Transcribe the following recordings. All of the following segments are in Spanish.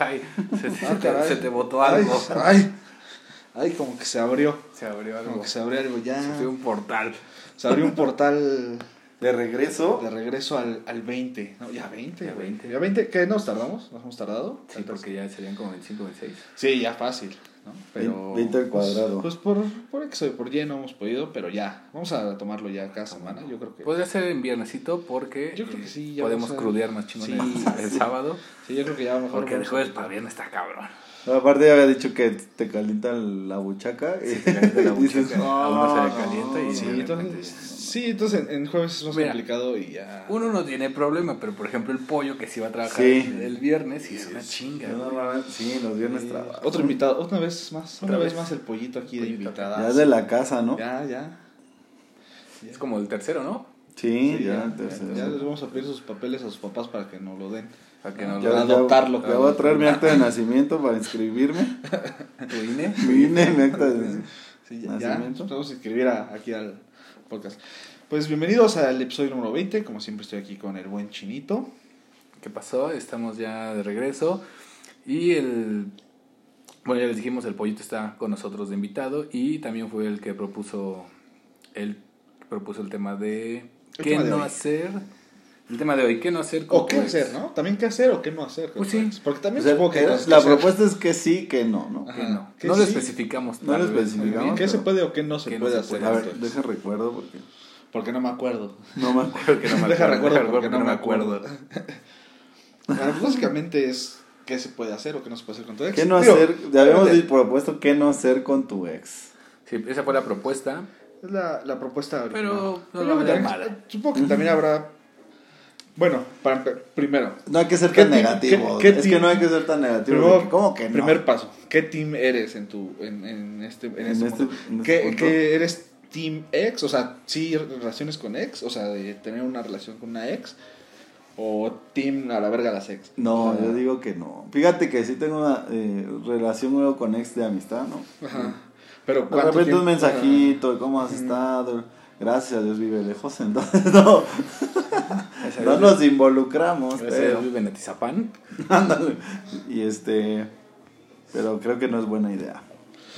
caray, se, se Ah, te, caray. se te botó algo. Ay, ay, como que se abrió. Se abrió algo. Como que se abrió algo ya. Se abrió un portal. Se abrió un portal De regreso. de regreso al, al 20. No, ya 20. Ya güey. 20. ¿Ya 20? ¿Qué nos tardamos? ¿Nos hemos tardado? Sí, porque ya serían como 25, 26. Sí, ya fácil. ¿No? Pero, 20 al pues- cuadrado. Pues, por, por X o por Y no hemos podido, pero ya. Vamos a tomarlo ya cada semana. Yo creo que. Podría ser en viernesito porque Yo creo que eh, sí, ya podemos a- crudear más chingón Sí. el, el sábado. sí, yo creo que ya mejor. Porque de vamos a- jueves para viernes está cabrón. Aparte ya había dicho que te calienta la buchaca. y te calienta la dices, buchaca, a uno se le calienta y- Sí, de entonces, sí, entonces en, en jueves es más Mira, complicado y ya. Uno no tiene problema, pero por ejemplo el pollo que sí va a trabajar Sí. el, el viernes y es una chinga. Normalmente- sí, los viernes trabajo. Otro invitado, otra vez más, Otra otra vez vez. más el pollito aquí de Pollito. invitada. Ya es de la casa, ¿no? Ya, ya. Es como el tercero, ¿no? Sí, Sí, ya, ya, entonces. ya les vamos a pedir sus papeles a sus papás para que nos lo den. Para que no Ya, lo ya. ya- adoptarlo. Ya voy a traer mi acta de nacimiento para inscribirme. tu INE. Mi INE, mi acta de Sí, ya, nacimiento. Nos vamos a inscribir a- aquí al podcast. Pues bienvenidos al episodio número 20. Como siempre estoy aquí con el buen chinito. ¿Qué pasó? Estamos ya de regreso. Y el. Bueno, ya les dijimos, el pollito está con nosotros de invitado. Y también fue el que propuso. El propuso el tema de. El ¿Qué tema de no hoy. hacer? El tema de hoy, ¿qué no hacer? con O qué tu ex? hacer, ¿no? También qué hacer o qué no hacer. Pues sí. es. Porque O también sea, supongo que eh, que la hacer. propuesta es que sí, que no, ¿no? Ajá. Que no. ¿Qué no sí? lo especificamos. No lo especificamos. ¿Qué se puede o qué no se ¿Qué no puede se hacer? puede A ver, deja recuerdo porque Porque no me acuerdo. no me acuerdo. Que no me Deja recuerdo porque no me acuerdo. Bueno, pues básicamente es qué se puede hacer o qué no se puede hacer con tu ex. ¿Qué no Digo, hacer? Ya habíamos obviamente, propuesto qué no hacer con tu ex. Sí, esa fue la propuesta. Es la, la propuesta. Pero no mala. Supongo que también habrá... Bueno, para, primero, No hay que ser ¿Qué tan negativo. qué- qué es que team- no hay que ser tan negativo. Primero, que, ¿Cómo que no? primer paso. ¿Qué team eres en tu en, en este en En este, este- en este ¿Qué, qué eres team ex? O sea, sí relaciones con ex, o sea, de tener una relación con una ex o team a la verga las ex. No, O sea, yo digo que no. Fíjate que sí tengo una eh, relación luego con ex de amistad, ¿no? Ajá. Pero De ¿cuánto repente tiempo? un mensajito, ¿cómo has estado? Gracias a Dios vive lejos, entonces no, no nos involucramos, pero, en Atizapán. Y este, pero creo que no es buena idea.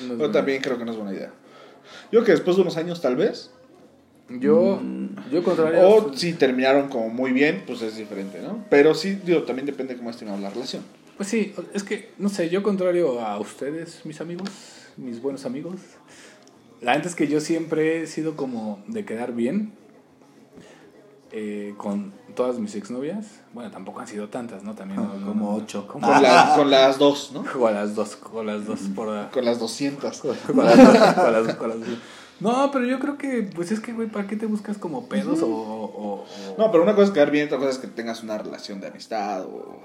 No es Yo también creo que no es buena idea. Yo creo que después de unos años tal vez, Yo, Mm. yo contrario. o si terminaron como muy bien, pues es diferente, ¿no? Pero sí, digo, también depende de cómo has terminado la relación. Pues sí, es que, no sé, yo contrario a ustedes, mis amigos, mis buenos amigos, la neta es que yo siempre he sido como de quedar bien eh, con todas mis exnovias. Bueno, tampoco han sido tantas, ¿no? También no- no- Como no- ocho. Como Con, la- con las dos, ¿no? con las dos, con las dos por Con las 200. con las, con las- con las- No, pero yo creo que, pues es que, güey, ¿para qué te buscas como pedos o, o- o- No, pero una cosa es quedar bien, otra cosa es que tengas una relación de amistad o...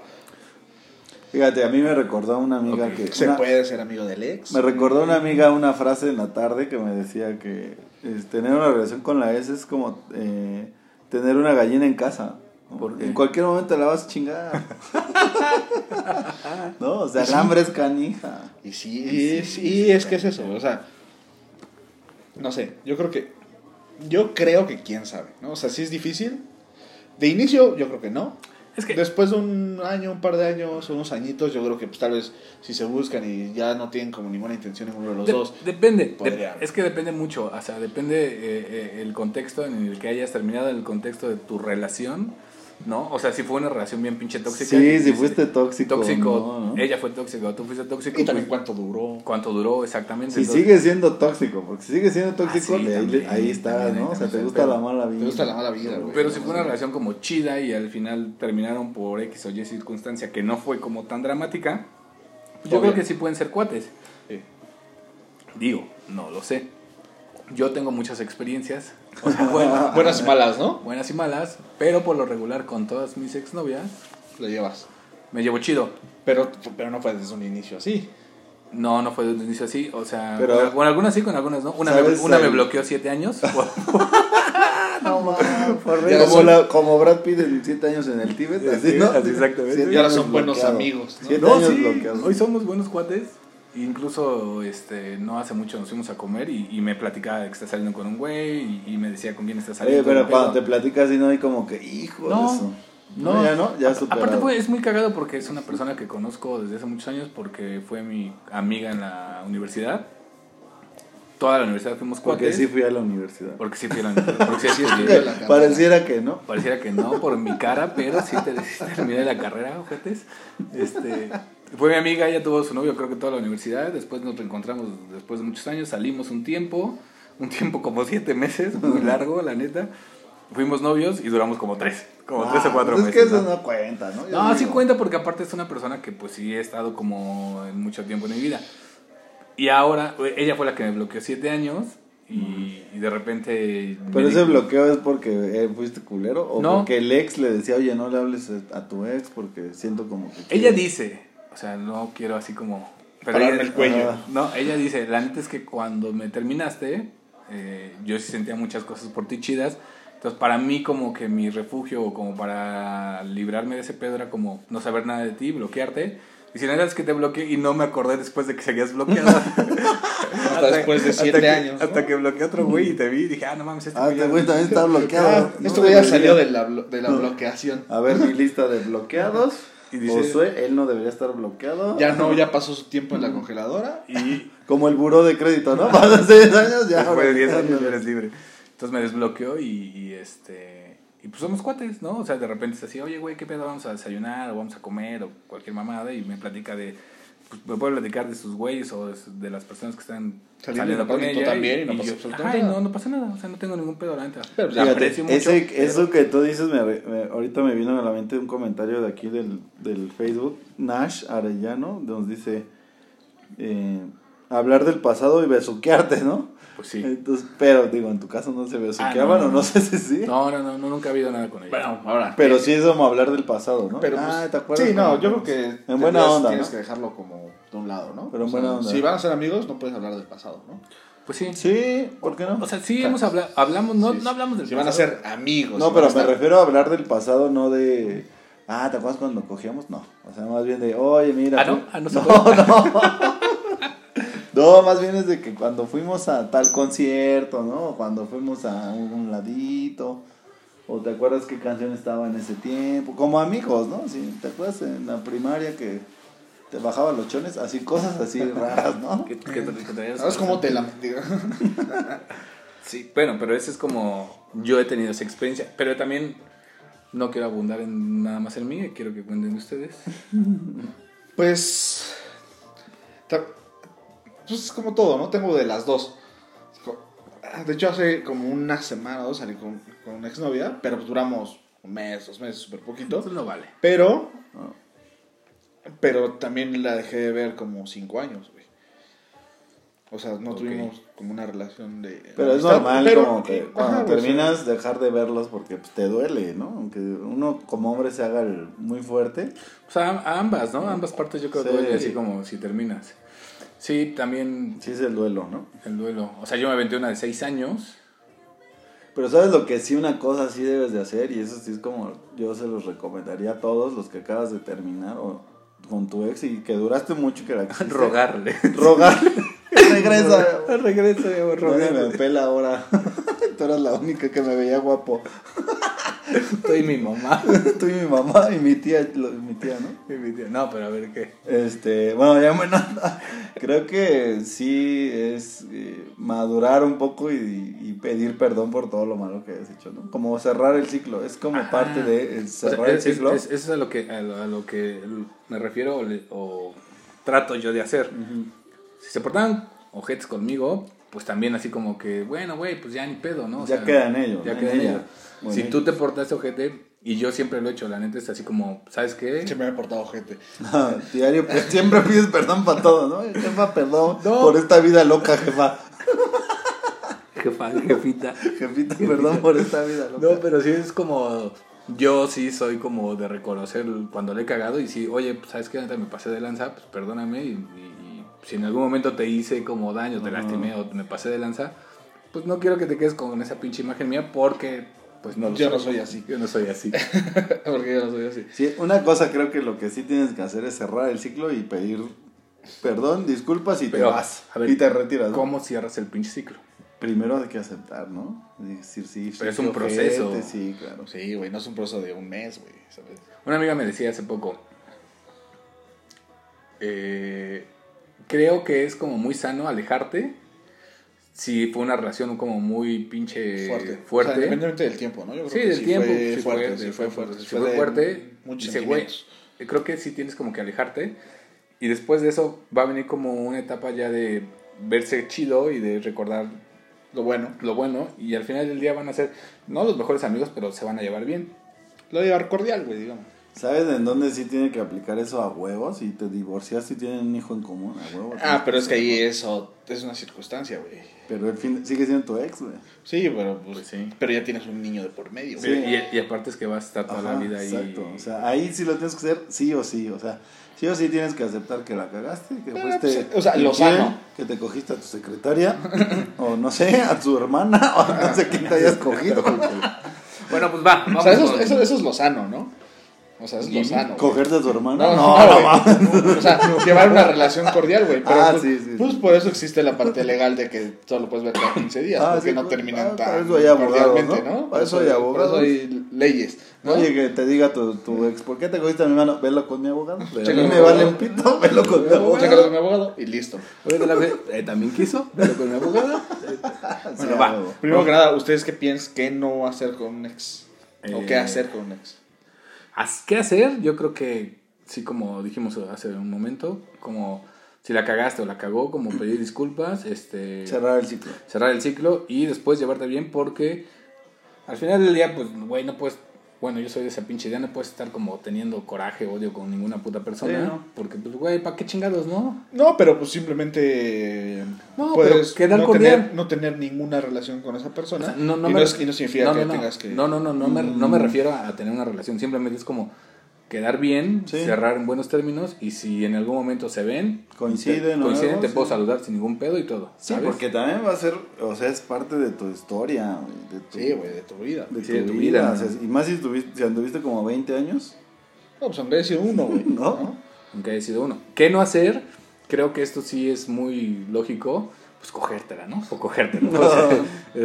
Fíjate, a mí me recordó a una amiga que... Se una- puede ser amigo del ex. Me recordó una amiga una frase en la tarde que me decía que es, tener una relación con la ex es como eh, tener una gallina en casa. ¿no? ¿Por qué? En cualquier momento la vas a chingar. no, o sea, el hambre es canija. Y sí, sí, es que es eso, o sea, no sé, yo creo que, yo creo que quién sabe, ¿no? O sea, sí es difícil. De inicio, yo creo que no. Es que, Después de un año, un par de años, unos añitos, yo creo que pues tal vez si se buscan y ya no tienen como ninguna intención ninguno de los de- dos. depende, de- es que depende mucho, o sea, depende eh, eh, el contexto en el que hayas terminado, el contexto de tu relación, ¿no? O sea, si fue una relación bien pinche tóxica. Sí, si fuiste tóxico. tóxico, ¿no? ¿no? ella fue tóxica, tú fuiste tóxico. Y también pues, cuánto duró. cuánto duró exactamente. Si Entonces, sigue siendo tóxico, porque si sigue siendo tóxico, Ah, sí, le- ahí, también, ahí está, también, ¿no? O sea, te gusta la mala vida. Te gusta la mala vida, güey. Pero si fue una relación como chida y al final terminaron por X o Y circunstancia que no fue como tan dramática, pues yo Obvio. creo que sí pueden ser cuates. Sí. Digo, no lo sé. Yo tengo muchas experiencias, o sea, buenas, Buenas y malas, ¿no? buenas y malas, pero por lo regular con todas mis exnovias Lo llevas. me llevo chido. Pero, pero no fue desde un inicio así. No, no fue desde un inicio así, o sea, Pero- con, con algunas sí, con algunas no. Una, me, ¿Sabes una me bloqueó siete años. No mames, Ya como, son- la- como Brad Pitt de 7 años en el Tíbet, así, ¿no? así exactamente. Y ahora son buenos bloqueado. amigos, ¿no? Siete No, años sí, bloqueados. hoy somos buenos cuates. Incluso este, no hace mucho nos fuimos a comer y, y me platicaba de que está saliendo con un güey y, y me decía con quién está Oye, saliendo. pero y cuando te platicas así no hay como que, hijo No. de eso. No, ya no, ya superado. Aparte fue, es muy cagado porque es una persona que conozco desde hace muchos años porque fue mi amiga en la universidad. Toda la universidad fuimos Porque cuates. sí fui a la universidad. Porque sí fui a la universidad. Porque sí, la. Pareciera que no. Pareciera que no por mi cara, pero sí, te, terminé la carrera, ojetes. Este, fue mi amiga, ella tuvo su novio creo que toda la universidad, después nos reencontramos después de muchos años, salimos un tiempo, un tiempo como siete meses, muy largo, la neta. Fuimos novios y duramos como tres, como tres o Ah, cuatro pues meses. Es que eso ¿no? no cuenta, ¿no? Yo No, sí digo. cuenta porque aparte es una persona que pues sí he estado como en mucho tiempo en mi vida. Y ahora, ella fue la que me bloqueó siete años y, y de repente... Pero ese di- bloqueo es porque eh, fuiste culero o No. porque el ex le decía, oye, no le hables a tu ex porque siento como que... Ella quiere". dice, sea, no quiero así como... Pararme ella- el cuello. No, ella dice, la neta es que cuando me terminaste, eh, yo sí sentía muchas cosas por ti chidas. Entonces, para mí como que mi refugio, o como para librarme de ese pedo, era como no saber nada de ti, bloquearte. Y si la neta es que te bloqueé y no me acordé después de que seguías bloqueado. Hasta después de siete que- años, ¿no? Hasta que bloqueé a otro güey y te vi y dije, ah, no mames, este Ah, güey este también está bloqueado. Ah, No esto güey ya salió de la, de la bloqueación. A ver, mi lista de bloqueados. Y dice- Josué, él no debería estar bloqueado. Ya no, ya pasó su tiempo en la congeladora. Y Como el buró de crédito, ¿no? Pasan seis años, ya. Después de 10 ahora- años eres libre. Entonces me desbloqueó y, y, este. Y pues somos cuates, ¿no? O sea, de repente es así, oye, güey, ¿qué pedo? Vamos a desayunar o vamos a comer o cualquier mamada. Y me platica de. Me puede platicar de sus güeyes o de, de las personas que están Saliendo con ella. también y no pasa yo, absolutamente "Ay, nada". no, no pasa nada. O sea, no tengo ningún pedo, la neta. Pero, pues, Fíjate, mucho. ese- pero- Eso que tú dices, me, me- ahorita me vino a la mente un comentario de aquí del, del Facebook, Nash Arellano, nos dice, eh, hablar del pasado y besuquearte, ¿no? Pues sí. Entonces, pero digo, en tu caso no se besuqueaban Ah, no, o no no. sé si sí. No, no, no, no, nunca ha habido nada con ella. Bueno, ahora. Pero eh, sí es como hablar del pasado, ¿no? Pero ah, pues, ¿te acuerdas? Sí, no, yo creo que En buena tendrías- onda, tienes ¿no? que dejarlo como de un lado, ¿no? Pero en O sea, buena onda. Si van a ser amigos, no puedes hablar del pasado, ¿no? Pues sí. Sí, ¿por qué no? O sea, sí hemos hablado, hablamos, no, Sí, no hablamos del Si van a pasado. ser amigos. No, si pero me estar- refiero a hablar del pasado, no de... Ah, ¿te acuerdas cuando cogíamos? No. O sea, más bien de, oye, mira... Ah, ¿no? Ah, no se no, puede. no. No, más bien es de que cuando fuimos a tal concierto, ¿no? O Cuando fuimos a un, ladito. O te acuerdas qué canción estaba en ese tiempo. Como amigos, ¿no? Sí, ¿Te acuerdas en la primaria que te bajaban los chones? Así, cosas así raras, ¿no? Que- que- que traías- ¿Sabes cómo te la Sí, bueno, pero ese es como yo he tenido esa experiencia, pero también no quiero abundar en nada más en mí, quiero que cuenten ustedes. Pues. Pues es como todo, ¿no? Tengo de las dos. De hecho, hace como una semana o dos salí con, con una exnovia, pero pues duramos un mes, dos meses, súper poquito. Entonces no vale. Pero. Pero también la dejé de ver como cinco años, güey. O sea, no tuvimos como una relación de. Pero es amistad, normal pero- como que ajá, cuando terminas dejar de verlos porque pues, te duele, ¿no? Aunque uno como hombre se haga el muy fuerte. O sea, a ambas, ¿no? Ambas partes yo creo que Sí. duele así como si terminas. Sí, también Sí es el duelo, ¿no? el duelo. O sea, yo me aventé una de seis años. Pero sabes lo que sí una cosa sí debes de hacer y eso sí es como yo se los recomendaría a todos los que acabas de terminar o con tu ex y que duraste mucho que la quisiste. Rogarle. Rogarle. Regresa. Regresa, Nadie me pela ahora. Tú eras la única que me veía guapo. Estoy mi mamá. Tú y mi mamá y mi tía, lo- mi tía, ¿no? Y mi tía, No, pero a ver qué. Este, bueno, ya bueno, creo que sí es eh, madurar un poco y, y pedir perdón por todo lo malo que has hecho, ¿no? Como cerrar el ciclo, es como parte de el O sea, cerrar el es- ciclo. es- Eso es a lo que, a lo, a lo que me refiero o, le- o trato yo de hacer. Ujú. Si se portaban ojetes conmigo, pues también así como que, bueno, güey, pues ya ni pedo, ¿no? O Ya sea, queda en ello, Ya ¿no? queda En en ella. ello. Muy Si tú te portaste ojete, y yo siempre lo he hecho, la neta es así como, ¿sabes qué? Se me ha portado gente. Diario, pues, siempre pides perdón para todo, ¿no? Jefa, perdón No. por esta vida loca, jefa. Jefa, jefita. Jefita, perdón por esta vida loca. No, pero sí es como. Yo sí soy como de reconocer cuando le he cagado y sí, oye, pues, ¿sabes qué? Neta, me pasé de lanza, pues perdóname. Y, y- y si en algún momento te hice como daño, te lastimé o me pasé de lanza, pues no quiero que te quedes con esa pinche imagen mía porque, pues no lo Yo no soy así. Yo no soy así. Porque yo no soy así. Sí, una cosa creo que lo que sí tienes que hacer es cerrar el ciclo y pedir perdón, disculpas y Pero, te vas. a ver, y te retiras. ¿no? ¿Cómo cierras el pinche ciclo? primero hay que aceptar, ¿no? Decir, sí, Pero sí, es un proceso. Sí, claro. Sí, güey, no es un proceso de un mes, güey. Una amiga me decía hace poco, eh, creo que es como muy sano alejarte si fue una relación como muy pinche fuerte. fuerte. O sea, independientemente del tiempo, ¿no? Yo creo Sí, que del sí tiempo. Fue sí fuerte, fue, sí fue fuerte. sí fue fuerte. Dice, güey, creo que sí tienes como que alejarte. Y después de eso va a venir como una etapa ya de verse chido y de recordar Lo bueno. lo bueno. Y al final del día van a ser, no los mejores amigos, pero se van a llevar bien. Lo de llevar cordial, güey, digamos. ¿Sabes en dónde sí tiene que aplicar eso a huevos? Si te divorcias y tienen un hijo en común, a huevos. Ah, pero es que ahí eso es una circunstancia, güey. Pero el fin, sigue siendo tu ex, güey. Sí, pero pues, Pues sí. pero ya tienes un niño de por medio. Sí. güey. Y, y aparte es que vas a estar toda la vida ahí. Exacto. O sea, ahí sí lo tienes que hacer sí o sí. O sea, sí o sí tienes que aceptar que la cagaste, que Pero, fuiste. pues, o sea, lo sano. Que te cogiste a tu secretaria, o no sé, a tu hermana, o no sé quién te hayas cogido. Bueno, pues va. O Vamos sea, eso, eso, eso es lo sano, ¿no? O sea, es lo sano. ¿Cogerte a tu hermana? No, No, no, no. O sea, llevar una relación cordial, güey. Pero Ah, pues, sí, sí, pues sí. por eso existe la parte legal de que solo puedes ver cada 15 días. Ah, porque sí, no pues, terminan ah, tan para eso hay abogados, cordialmente, ¿no? ¿no? Para eso hay Por abogados. eso hay leyes, ¿no? Oye, que te diga tu, tu ex, ¿por qué te cogiste a mi hermano? Velo con mi abogado. Pero a mí me vale abogado. un pito, velo con mi abogado. Chécalo con mi abogado y listo. Oye, la eh, también quiso, pero con mi abogada. Sí, Bueno, va. Primero que nada, ¿ustedes qué piensan qué no hacer con un ex? ¿O Eh, qué hacer con un ex? ¿Qué hacer? Yo creo que, sí, como dijimos hace un momento, como si la cagaste o la cagó, como pedir disculpas, este, Cerrar el ciclo. cerrar el ciclo y después llevarte bien porque al final del día, pues, güey, no puedes, bueno, yo soy de esa pinche idea, no puedes estar como teniendo coraje, odio con ninguna puta persona, Sí, ¿no? porque, pues, güey, ¿para qué chingados, no? No, pero pues simplemente No, puedes pero quedar no, cordial. tener, no tener ninguna relación con esa persona. O sea, no, no y, me- no es- y no significa no, que no, no. tengas que... No, no, no, no me, no me refiero a tener una relación, simplemente es como quedar bien, Sí. cerrar en buenos términos y si en algún momento se ven, Coinciden, te, ¿no? coinciden, te Sí. puedo saludar sin ningún pedo y todo. Sí, ¿sabes? porque también va a ser, o sea, es parte de tu historia, de tu, Sí, güey, de tu vida. de Sí, tu de tu vida. vida, o sea, ¿no? y más si, tuviste, si anduviste como 20 años, No, pues aunque haya sido uno, güey. ¿no? Aunque haya sido uno. ¿Qué no hacer? Creo que esto sí es muy lógico. Pues cogértela, ¿no? O cogértela. O sea,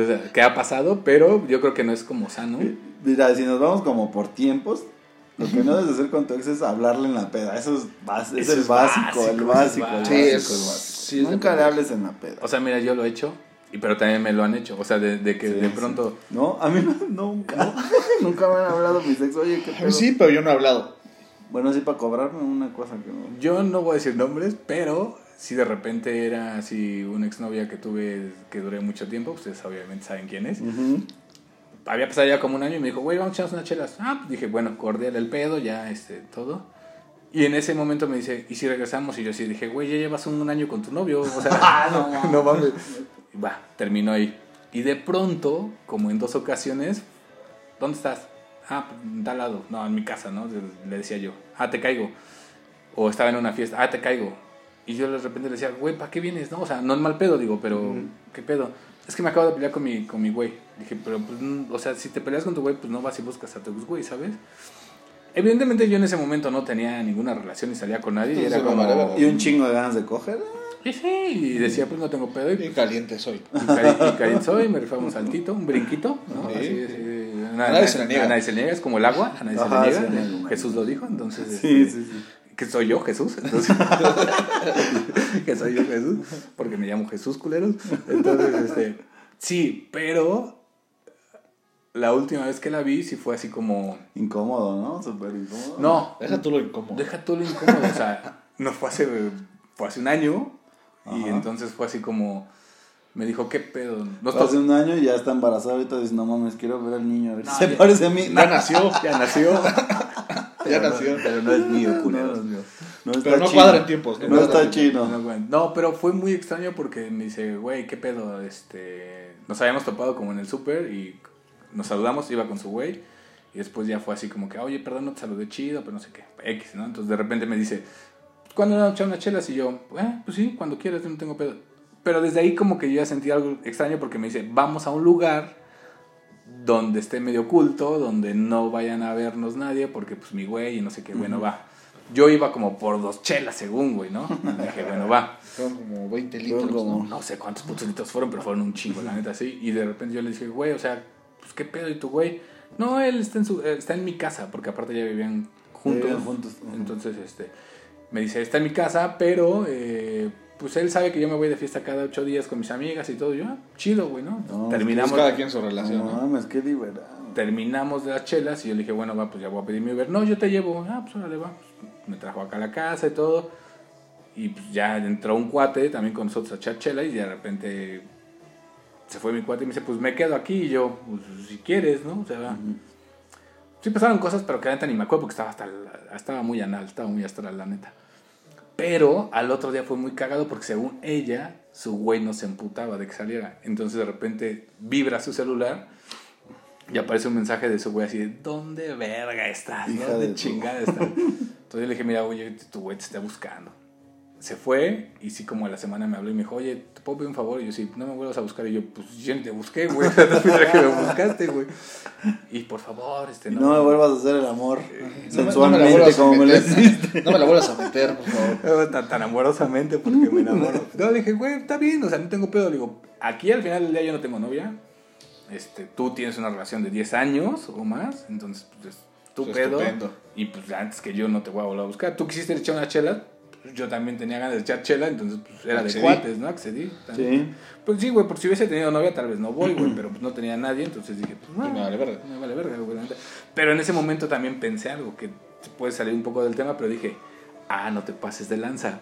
o sea, ¿qué ha pasado? Pero yo creo que no es como sano. Mira, si nos vamos como por tiempos, lo que no debes hacer con tu ex es hablarle en la peda. Eso es, bas- es Eso el es básico, el básico, básico. eso el es Sí, básico, es- el básico. sí, es de Nunca le hables en la peda. O sea, mira, yo lo he hecho. Y pero también me lo han hecho. O sea, de, de que Sí, de sí. pronto... No, a mí no, nunca. nunca me han hablado mis ex. Oye, qué A pedo. mí sí, pero yo no he hablado. Bueno, sí, para cobrarme una cosa que no. Yo no voy a decir nombres, pero si de repente era así una exnovia que tuve que duré mucho tiempo, ustedes obviamente saben quién es. Había pasado ya como un año y me dijo, güey, vamos a echarnos unas chelas. Ah, pues dije, bueno, cordial el pedo, ya, este, todo. Y en ese momento me dice, ¿y si regresamos? Y yo sí dije, güey, ya llevas un año con tu novio. O sea, no, no mames. Y Va, terminó ahí. Y de pronto, como en dos ocasiones, ¿dónde estás? Ah, pues, en tal lado. No, en mi casa, ¿no? Le decía yo, ah, te caigo. O estaba en una fiesta, ah, te caigo. Y yo de repente le decía, güey, ¿para qué vienes? No, o sea, no es mal pedo, digo, pero, ¿qué pedo? Es que me acabo de pelear con mi, con mi güey. Dije, pero, pues, o sea, si te peleas con tu güey, pues no vas y buscas a tu güey, ¿sabes? Evidentemente yo en ese momento no tenía ninguna relación ni salía con nadie. Y era Entonces, como... Y un chingo de ganas de coger. Y sí, y decía, pues no tengo pedo. Y, Y caliente soy. y cari- soy, me rifaba un saltito, un brinquito, ¿no? Sí. Así, así, a nadie se le niega. A nadie se le niega, es como el agua, a nadie Ajá, se le niega. sí. Jesús lo dijo, entonces... Sí, este, sí, sí. Que soy yo, Jesús. Entonces, que soy yo, Jesús. Porque me llamo Jesús, culeros. Entonces, este... Sí, pero... La última vez que la vi sí fue así como... Incómodo, ¿no? Súper incómodo. No, Deja tú lo incómodo. deja todo lo incómodo. O sea, no fue hace, fue hace un año. Y entonces fue así como... Me dijo, ¿qué pedo? No Hace un año y ya está embarazada. Ahorita dice, no mames, quiero ver al niño. A ver si se ya- parece a mí. Ya nació. Ya nació. Ya Pero no- nació. pero no es mío, No, culero. no, no. No está Pero no chino. cuadra en tiempos. No, está chino. No. No, pero fue muy extraño porque me dice, güey, ¿qué pedo? Este, nos habíamos topado como en el súper y nos saludamos, iba con su güey. Y después ya fue así como que, oye, perdón, no te saludé chido, pero no sé qué. X, ¿no? Entonces de repente me dice, ¿cuándo nos echar unas chelas? Y yo, eh, pues sí, cuando quieras, yo no tengo pedo. Pero desde ahí como que yo ya sentí algo extraño porque me dice, vamos a un lugar donde esté medio oculto, donde no vayan a vernos nadie, porque pues mi güey y no sé qué, bueno, va. Yo iba como por dos chelas según, güey, ¿no? Y dije, bueno, va. Fueron como 20 Pero litros. Como- ¿no? No sé cuántos putos litros fueron, pero fueron un chingo, la neta, sí. Y de repente yo le dije, güey, o sea, pues qué pedo, ¿y tu güey? No, él está en, su, eh, está en mi casa, porque aparte ya vivían juntos. Vivían juntos. Entonces, este, me dice, está en mi casa, pero eh, pues él sabe que yo me voy de fiesta cada ocho días con mis amigas y todo. Yo, ah, chido, güey, ¿no? No, terminamos, Pues cada quien su relación, No ¿no? mames, qué liberado. terminamos de las chelas y yo le dije, bueno, va, pues ya voy a pedir mi Uber. No, yo te llevo. Ah, pues órale, va. Pues, me trajo acá a la casa y todo. Y pues ya entró un cuate también con nosotros a echar chela y de repente se fue mi cuate y me dice, pues me quedo aquí y yo, pues si quieres, ¿no? O sea, sí pasaron cosas, pero que la neta ni me acuerdo porque estaba hasta la- estaba muy anal, estaba muy astral, la neta. Pero al otro día fue muy cagado porque según ella, su güey no se emputaba de que saliera. Entonces de repente vibra su celular y aparece un mensaje de su güey así, de, ¿dónde verga estás? Hija ¿Dónde de chingada estás? Entonces yo le dije, mira, oye, tu güey te está buscando. Se fue y sí como a la semana me habló y me dijo, oye, ¿te puedo pedir un favor? Y yo, sí, no me vuelvas a buscar. Y yo, pues yo ni te busqué, güey. No que me buscaste, güey. Y por favor, este, Y no me vuelvas a hacer el amor No me- no me sensualmente vuelvas a como me lo meter. hiciste. No me la vuelvas a meter, por favor. Tan, tan amorosamente porque me enamoro. No, le dije, güey, está bien, o sea, no tengo pedo. Le digo, aquí al final del día yo no tengo novia. Este, tú tienes una relación de 10 años o más, entonces, pues, es tu pedo. estupendo. Y pues antes que yo no te voy a volver a buscar. Tú quisiste echar una chela, yo también tenía ganas de echar chela, entonces pues era Accedí. de cuates, ¿no? Accedí. Sí. Pues sí, güey, porque si hubiese tenido novia tal vez no voy, güey, pero pues no tenía nadie, entonces dije, pues no. Me vale verga. Me vale verga, güey. Pero en ese momento también pensé algo que puede salir un poco del tema, pero dije, ah, no te pases de lanza.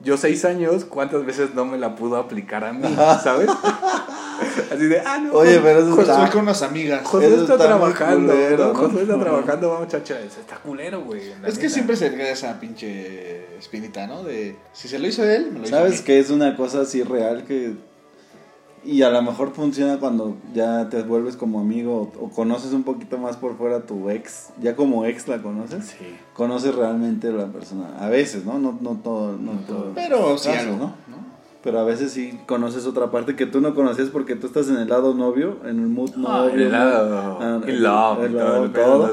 Yo seis años, ¿cuántas veces no me la pudo aplicar a mí? ¿Sabes? Así de, ah, no. Oye, pero eso Pues está- estoy con unas amigas. José Eso está, trabajando, culero. José está trabajando, vamos, chacha. Está culero, güey. Es que siempre se queda esa pinche espinita, ¿no? De si se lo hizo él, me lo hizo ¿Sabes que es una cosa así real que... Y a lo mejor funciona cuando ya te vuelves como amigo o, o conoces un poquito más por fuera a tu ex. Ya como ex la conoces. Sí. Conoces realmente a la persona. A veces, ¿no? No, no todo. No, No todo. todo. Pero sí Casos, algo, ¿no? ¿no? Pero a veces sí conoces otra parte que tú no conocías porque tú estás en el lado novio, en el mood No, novio. el lado. Ah, El love. todo.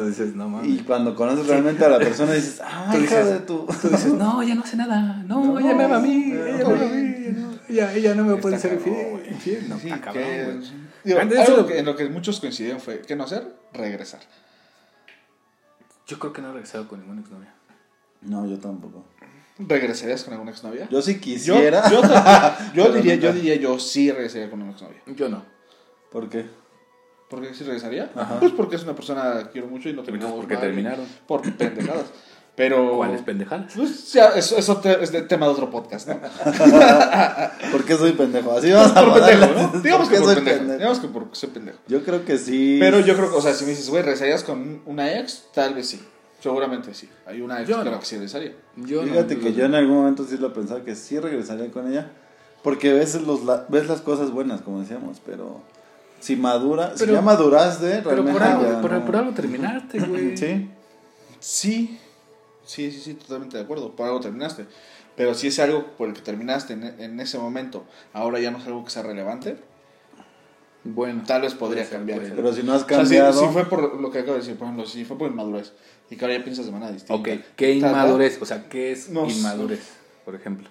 Y cuando conoces realmente a la persona dices, ah, Tú dices- de tu... Tú dices, no, ella no hace nada. No, No, ella me ama a mí. no, Ella me ama a mí. no, Ella, no me puede ser infiel. No, en lo que muchos coincidieron fue, ¿qué no hacer? Regresar. Yo creo que no he regresado con ninguna exnovia. No, yo tampoco. ¿Regresarías con alguna exnovia? Yo si quisiera... yo, diría, yo diría, yo sí regresaría con una exnovia. Yo no. ¿Por qué? ¿Por qué sí regresaría? Ajá. Pues porque es una persona que quiero mucho y no terminamos ¿Por qué mal, terminaron? Por pendejadas. Pero... ¿Cuáles pendejadas? Pues ya, eso, eso te- es de tema de otro podcast, ¿no? ¿Por qué soy pendejo? Así vamos a por pendejo, darle- ¿no? Digamos que qué por soy pendejo. Digamos que por ser pendejo. Yo creo que sí. Pero yo creo que, o sea, si me dices, güey, ¿regresarías con una ex? Tal vez sí. Seguramente sí. Hay una ex Yo no. que sí regresaría. Yo no. Fíjate que yo en algún momento sí lo pensaba que sí regresaría con ella. Porque ves, los, la- ves las cosas buenas, como decíamos, pero si madura, si Pero- ya maduraste, Pero realmente por algo, ya por, no. por algo terminaste, güey. Sí. Sí. Sí, sí, sí, totalmente de acuerdo. Por algo terminaste. Pero si es algo por el que terminaste en, en ese momento, ahora ya no es algo que sea relevante, Bueno. tal vez podría ser, cambiar. Pero si no has O sea, si, cambiado. si fue por lo que acabo de decir, por ejemplo, si fue por inmadurez y que ahora ya piensas de manera distinta. Ok, ¿qué inmadurez? O sea, ¿qué es No inmadurez, por ejemplo?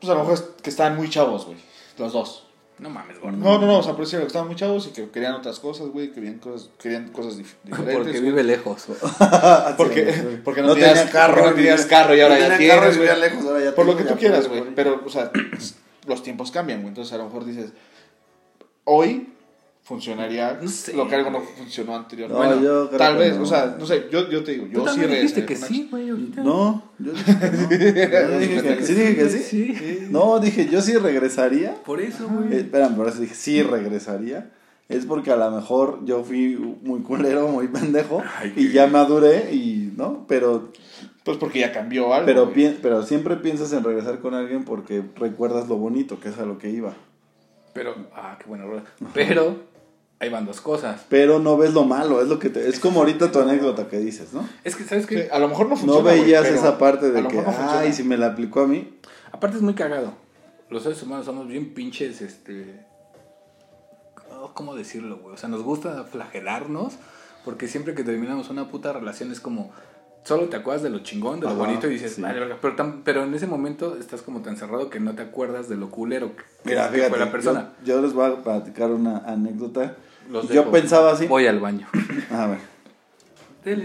Pues a lo mejor es que estaban muy chavos, güey. Los dos. No mames, gordo. No, no, no, o sea, por decir que estaban muy chavos y que querían otras cosas, güey, que querían cosas, querían cosas dif- diferentes. Porque güey. vive lejos. Porque, porque no, No tenías tenía carro, no tenías carro y ahora no ya carro tienes, güey. vivía lejos, ahora ya Por lo que tú quieras, güey. Pero, o sea, los tiempos cambian, güey. Entonces, a lo mejor dices, hoy funcionaría No sé, lo que algo no funcionó No, anteriormente. Bueno, yo creo Tal que vez, no. o sea, no sé, yo, yo te digo, Tú yo sí también dijiste que sí, güey, ahorita. No, yo dije que no. Yo dije que- sí dije que sí. Sí. No, dije, yo sí regresaría. Por eso, Eh, güey. espérame, por eso dije, sí regresaría. Es porque a lo mejor yo fui muy culero, muy pendejo. Ay, y qué- ya maduré y, ¿no? Pero, Pues porque ya cambió algo. pero, güey. pero siempre piensas en regresar con alguien porque recuerdas lo bonito, que es a lo que iba. Pero, ah, qué buena rola. Pero, ahí van dos cosas. Pero no ves lo malo, es lo que te, es como ahorita tu anécdota que dices, ¿no? Es que, ¿sabes Sí, qué? a lo mejor no funciona. No veías esa parte de lo que, no funciona. ay, si me la aplicó a mí. Aparte es muy cagado. Los seres humanos somos bien pinches, este... oh, ¿Cómo decirlo, güey? O sea, nos gusta flagelarnos porque siempre que terminamos una puta relación es como... solo te acuerdas de lo chingón, de lo Ajá, bonito y dices, sí. vale, verga", pero, tan- pero en ese momento estás como tan cerrado que no te acuerdas de lo culero que, Mira, que fíjate, fue la persona. Yo, yo les voy a platicar una anécdota. Los yo pensaba así. Voy al baño. A ver.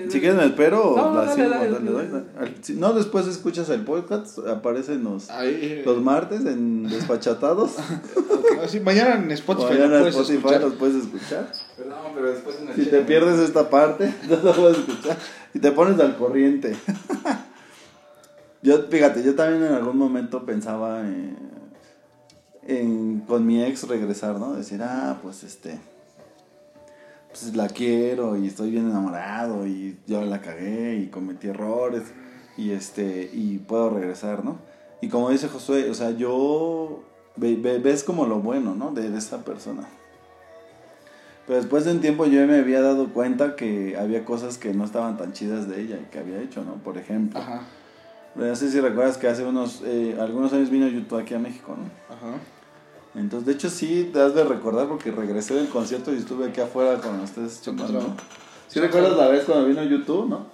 Si quieren me espero o No, la dale, sigo, dale, dale, dale. doy. Si- No, después escuchas el podcast, aparecen los, Ahí, los martes en Despachatados. así, mañana en Spotify Mañana en Spotify escuchar. los puedes escuchar. Perdón, pero después en Si te pierdes esta parte, no lo puedes escuchar. Y te pones al corriente. Yo, fíjate, yo también en algún momento pensaba en, en con mi ex regresar, ¿no? Decir, ah, pues este, pues la quiero y estoy bien enamorado y yo la cagué y cometí errores y este, y puedo regresar, ¿no? Y como dice Josué, o sea, yo, ve- ve- ves como lo bueno, ¿no? De, de esa persona. Pero después de un tiempo yo me había dado cuenta que había cosas que no estaban tan chidas de ella y que había hecho, ¿no? Por ejemplo, Ajá, no sé si recuerdas que hace unos, eh, algunos años vino YouTube aquí a México, ¿no? ajá. Entonces, de hecho sí te has de recordar porque regresé del concierto y estuve aquí afuera con ustedes chupando. ¿Sí recuerdas la vez cuando vino YouTube, no?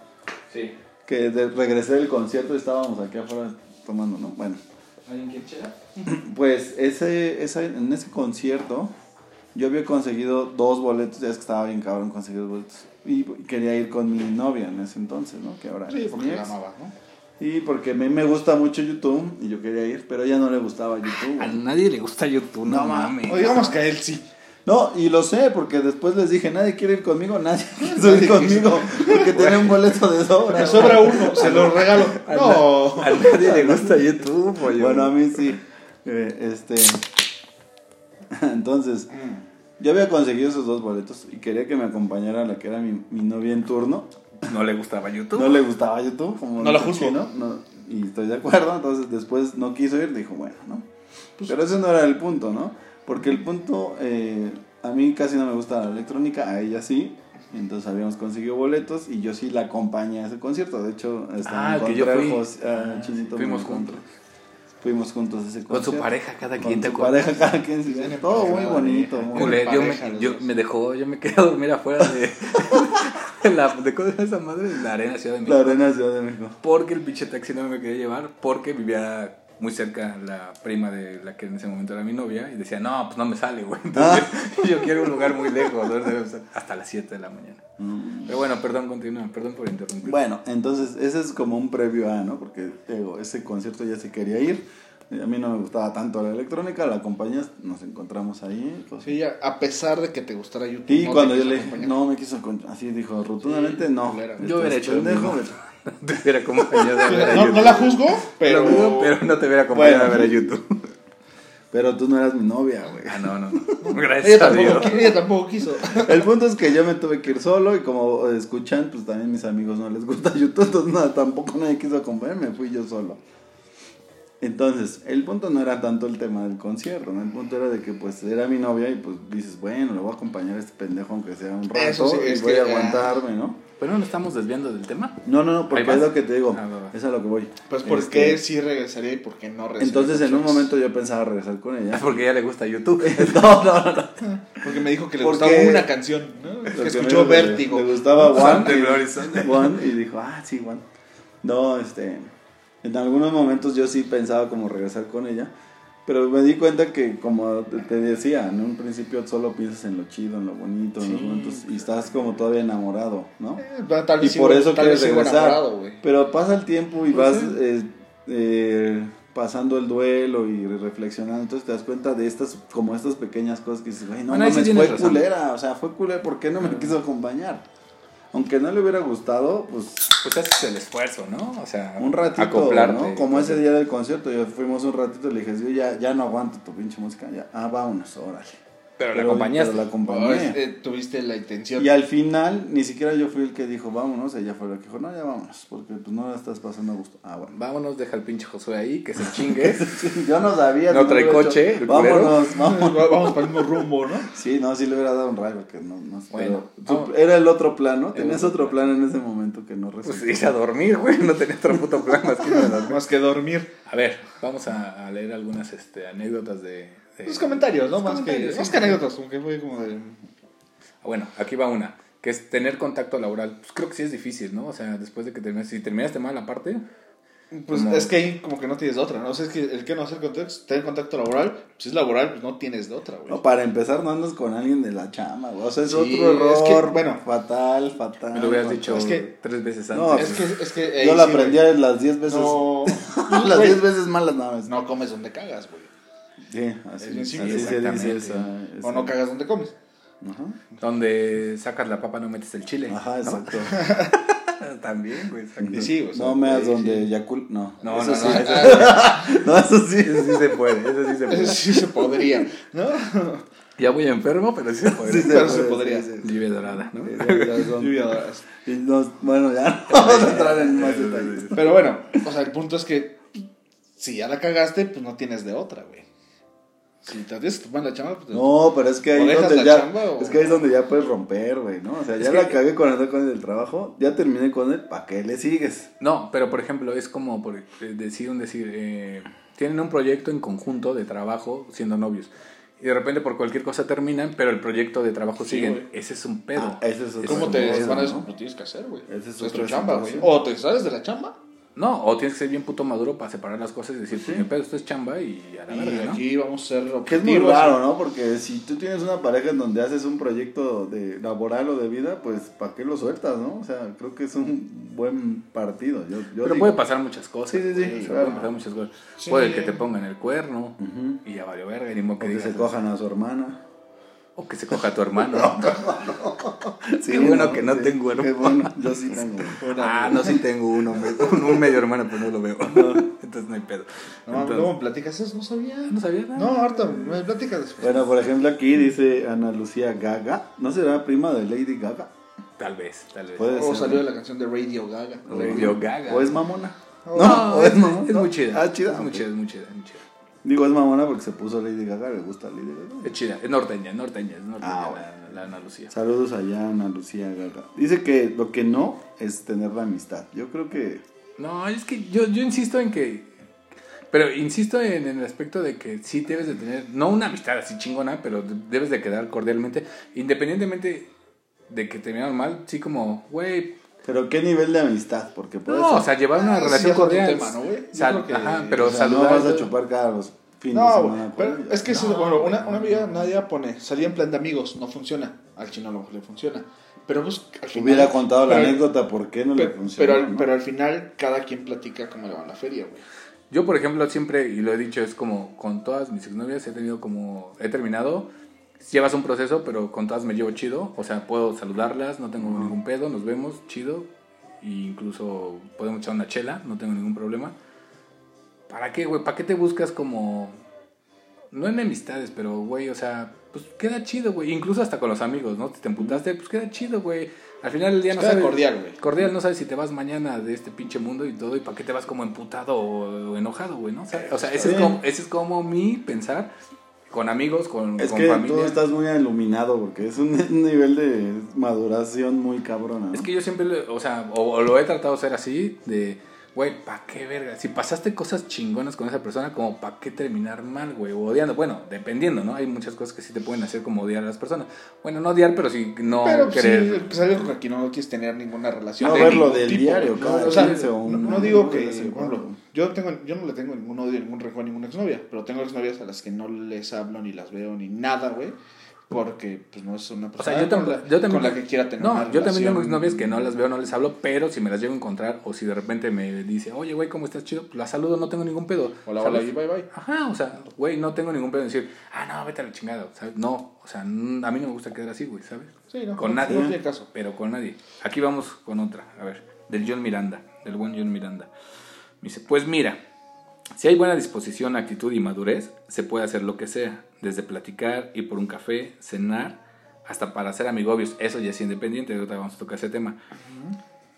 Sí. Que de- regresé del concierto y estábamos aquí afuera tomando, ¿no? Bueno, ¿Alguien quiere chela? pues ese, ese, en ese concierto yo había conseguido dos boletos, ya es que estaba bien cabrón conseguir dos boletos. Y quería ir con mi novia en ese entonces, ¿no? Que ahora Sí, es porque mi la ex. amaba, ¿no? Y porque a mí me gusta mucho YouTube y yo quería ir, pero a ella no le gustaba YouTube. A nadie le gusta YouTube, no, No, mames. O digamos que a él sí. No, y lo sé, porque después les dije, nadie quiere ir conmigo, nadie quiere ir conmigo, porque tiene un boleto de sobra. Me sobra uno, se lo regalo. No. A nadie le gusta YouTube, pollo. Bueno, a mí sí. Eh, este. Entonces, yo había conseguido esos dos boletos y quería que me acompañara la que era mi, mi novia en turno. No le gustaba YouTube. No le gustaba YouTube, como No dice juzgo. Chino, no, y estoy de acuerdo. Entonces, después no quiso ir, dijo, bueno, ¿no? Pues Pero ese no era el punto, ¿no? Porque el punto, eh, a mí casi no me gusta la electrónica, a ella sí. Entonces habíamos conseguido boletos y yo sí la acompañé a ese concierto. De hecho, este, Ah, que yo fui. Ah, Chinito, fuimos juntos. Fuimos juntos a ese Con concierto. su pareja, cada Con quien te su pareja, cada quien. sí, Todo muy bonito. muy- yo, pareja, me, yo dejó, yo me quedé a dormir afuera de la, de, ¿cómo esa madre? La arena Ciudad de México. La arena Ciudad de México. Porque el pinche taxi no me quería llevar, porque vivía muy cerca la prima de la que en ese momento era mi novia y decía, no, pues no me sale, güey. Entonces yo quiero un lugar muy lejos, hasta las 7 de la mañana. Mm. Pero bueno, perdón, continúa, perdón por interrumpir. Bueno, entonces ese es como un previo a, ¿no? Porque digo, ese concierto ya se quería ir. A mí no me gustaba tanto la electrónica, la compañía, nos encontramos ahí. pues, Sí, ya, a pesar de que te gustara YouTube. Y no cuando yo le dije, no me quiso, así dijo rotundamente, Sí, no. culera. Yo hubiera hecho pendejo, te hubiera acompañado a ver a No, YouTube. no la juzgo, pero. Pero, pero no te hubiera acompañado Bueno. a ver a YouTube. Pero tú no eras mi novia, güey. Ah, no, no. no. Gracias Ella a Dios. ella tampoco quiso. El punto es que yo me tuve que ir solo y como escuchan, pues también mis amigos no les gusta YouTube, entonces nada, tampoco nadie quiso acompañarme, fui yo solo. Entonces, el punto no era tanto el tema del concierto, ¿no? El punto era de que pues era mi novia y pues dices, bueno, le voy a acompañar a este pendejo aunque sea un rato Eso sí, y voy que, a aguantarme, ¿no? Pero no nos estamos desviando del tema. No, no, no, ¿Ahí porque es lo que te digo, Ah, va, va. es a lo que voy. Pues, ¿por Este, qué sí regresaría y por qué no regresaría? Entonces, en un momento yo pensaba regresar con ella. Porque ya le gusta YouTube. no, no, no. Porque me dijo que le Porque- gustaba una canción, ¿no? Que me escuchó Vértigo. Le gustaba One. Y-. One, y dijo, ah, sí, One. No, este. En algunos momentos yo sí pensaba como regresar con ella. Pero me di cuenta que, como te- decía, en un principio solo piensas en lo chido, en lo bonito, en los Sí. momentos. Y estás como todavía enamorado, ¿no? Eh, tal Y vez por sigo- eso tal quieres regresar. Pero pasa el tiempo y Pues vas sí. eh, eh, pasando el duelo y reflexionando. Entonces te das cuenta de estas, como estas pequeñas cosas que dices, güey, no Bueno, ahí sí mames, tienes fue razón. culera. O sea, fue culera, ¿por qué no me quiso acompañar? Aunque no le hubiera gustado, pues Pues haces el esfuerzo, ¿no? O sea, un ratito, acoplarte. ¿no? Como ese día del concierto, yo fuimos un ratito y le dije, yo ya, ya no aguanto tu pinche música, ya, ah, vámonos, órale. Pero la acompañaste. pero la acompañé. Ahora, eh, tuviste la intención. Y al final, ni siquiera yo fui el que dijo, vámonos, ella fue la que dijo, no, ya vámonos, porque pues no la estás pasando a gusto. Ah, bueno. Vámonos, deja al pinche Josué ahí, que se chingue. yo no sabía. No trae coche, culero. Vámonos, vámonos. Va- Vamos para el mismo rumbo, ¿no? Sí, no, sí le hubiera dado un rayo, que no, no Bueno, pero tú- vamos. era el otro plan, ¿no? Tenías otro plan en ese momento que no Pues resultó. irse a dormir, güey. No tenía otro puto plan más que. Más que dormir. A ver, vamos a, a leer algunas este, anécdotas de. De- Los comentarios, ¿no? Los Más que, comentarios, más sí. que anécdotas, como que fue como de. Bueno, aquí va una. que es tener contacto laboral. Pues creo que sí es difícil, ¿no? O sea, después de que terminas, si terminaste mal aparte, Pues Como- es que ahí como que no tienes de otra, ¿no? O sea, es que el que no hacer contacto, tener contacto laboral, si es laboral, pues no tienes de otra, güey. No, para empezar, no andas con alguien de la chamba, güey. O sea, es Sí, otro error. es que, bueno. fatal, fatal. me lo hubieras fatal. dicho Es que- tres veces No, antes. es que, es que ahí Yo la sí, aprendí güey. las 10 veces. No, las güey, 10 veces malas naves. no comes donde cagas, güey. Sí, así, Es así esa- esa- O no cagas donde comes. Ajá, Donde sacas la papa no metes el chile. Ajá, ¿no? exacto. También, güey. sí, o sea, no me das sí, donde sí. Yakul. No, No, eso no, sí. no, eso- no, eso sí. Eso sí se puede, eso sí se Eso puede. sí se podría, ¿no? Ya voy enfermo, pero sí se puede. Sí Pero se podría. sí. Lluvia dorada, ¿no? Lluvia dorada. bueno, ya no vamos a entrar en más detalles. Pero bueno, o sea, el punto es que si ya la cagaste, pues no tienes de otra, güey. Si te tienes que tomar la chamba, pues No, pero es que ahí ¿O dejas donde la ya chamba o- es que ahí es donde ya puedes romper, güey, ¿no? O sea, ya Es la que- cagué con andar con el trabajo, ya terminé con él, ¿para qué le sigues? No, pero por ejemplo, es como por, eh, decir un decir, eh, tienen un proyecto en conjunto de trabajo siendo novios. Y de repente por cualquier cosa terminan, pero el proyecto de trabajo Sí, sigue. güey. Ese es un pedo. Ah, ese es otro ¿Cómo te es van a ¿no? Lo tienes que hacer, güey. Ese es es tu chamba, güey. O te sales de la chamba. No, o tienes que ser bien puto maduro para separar las cosas y decir, pues mi pedo, esto es chamba y a la Y verga, ¿no? aquí vamos a ser Que es muy raro, ¿no? Porque si tú tienes una pareja en donde haces un proyecto de laboral o de vida, pues ¿para qué lo sueltas, no? O sea, creo que es un buen partido. Yo, yo Pero digo- puede pasar muchas cosas. Sí, sí, sí, sea, claro. Pueden pasar muchas cosas. Sí. Puede que te pongan el cuerno y ya valió verga, y ni modo O que que digas, se cojan a su hermana. O que se coja a tu hermano. Sí, Qué bueno que no tengo Qué hermano. bueno, yo sí tengo. ah, no, sí tengo uno, un, un medio hermano, pero no lo veo. Entonces no hay pedo. No, Entonces- ¿Cómo me platicas eso? No sabía. no sabía nada. No, ahorita me platicas después. Bueno, por ejemplo, aquí dice Ana Lucía Gaga. ¿No será prima de Lady Gaga? Tal vez, tal vez. Puede O ser. salió de ¿no? la canción de Radio Gaga. Radio Gaga. ¿O es mamona? No, ¿o es, mamona? es muy chida. Ah, chida. Es muy chida, es muy chida, es muy chida. Digo, es mamona porque se puso Lady Gaga, le gusta Lady Gaga. Es chida, es norteña, es norteña, es norteña Ah, la, la Ana Lucía. Saludos allá, Ana Lucía Gaga. Dice que lo que no es tener la amistad. Yo creo que. No, es que yo, yo insisto en que. Pero insisto en, en el aspecto de que sí debes de tener, no una amistad así chingona, pero de- debes de quedar cordialmente, independientemente de que terminaron mal, sí como, güey, Pero qué nivel de amistad, porque puede no, o sea, llevar una Ah, relación cordial. tema, ¿no, güey? Sal- que- ajá, pero o sea, saludar. no vas a chupar cada los fines de No, semana. pero ella. es que, eso- No, bueno, una, una amiga, Nadia pone, salía en plan de amigos, no funciona. Al chino a lo mejor le funciona. Pero pues, al final- Hubiera contado la pero- anécdota, ¿por qué no le Pero, funcionó? pero, al, no? pero al final, cada quien platica cómo le va en la feria, güey. Yo, por ejemplo, siempre, y lo he dicho, es como con todas mis exnovias he tenido como, he terminado, llevas un proceso, pero con todas me llevo chido, o sea, puedo saludarlas, no tengo ningún pedo, nos vemos, chido, e incluso podemos echar una chela, no tengo ningún problema. ¿Para qué, güey? ¿Para qué te buscas como, no enemistades, pero, güey, o sea, pues queda chido, güey, incluso hasta con los amigos, ¿no? Si te emputaste, pues queda chido, güey. Al final del día no Queda sabes... cordial, güey. Cordial, no sabes si te vas mañana de este pinche mundo y todo, y para qué te vas como emputado o, enojado, güey, ¿no? O sea, o sea, ese, es como, ese es como mi pensar con amigos, con, Es con que familia. tú estás muy iluminado porque es un, nivel de maduración muy cabrona. ¿no? Es que yo siempre, o sea, o, o lo he tratado de hacer así, de, güey, ¿para qué verga? Si pasaste cosas chingonas con esa persona, como ¿para qué terminar mal, güey? O odiando, bueno, dependiendo, ¿no? Hay muchas cosas que sí te pueden hacer como odiar a las personas. Bueno, no odiar, pero sí no pero pues, querer... sí, pues algo con aquí no quieres tener ninguna relación. No de verlo del tipo, diario, cada o sea, 15 o no, no digo que, cuando. yo, tengo, yo no le tengo ningún odio, ningún rencor a ninguna exnovia, pero tengo exnovias a las que no les hablo, ni las veo, ni nada, güey. Porque pues no es una O persona sea, yo, con, la, yo también. con la que quiera tener No, una yo también tengo relación. exnovias que no las veo, no les hablo, pero si me las llego a encontrar o si de repente me dice, oye, güey, ¿cómo estás chido? Pues la saludo, no tengo ningún pedo. Hola, ¿sabes? hola y bye bye. Ajá, o sea, güey, no tengo ningún pedo en decir, ah, no, vete a la chingada, ¿sabes? No, o sea, a mí no me gusta quedar así, güey, ¿sabes? Sí, no, Con no, nadie. no tiene caso. Pero con nadie. Aquí vamos con otra, a ver, del John Miranda, del buen John Miranda. Me dice, pues mira, si hay buena disposición, actitud y madurez, se puede hacer lo que sea, desde platicar, ir por un café, cenar, hasta para ser amigobios. Eso ya es independiente, ahorita vamos a tocar ese tema.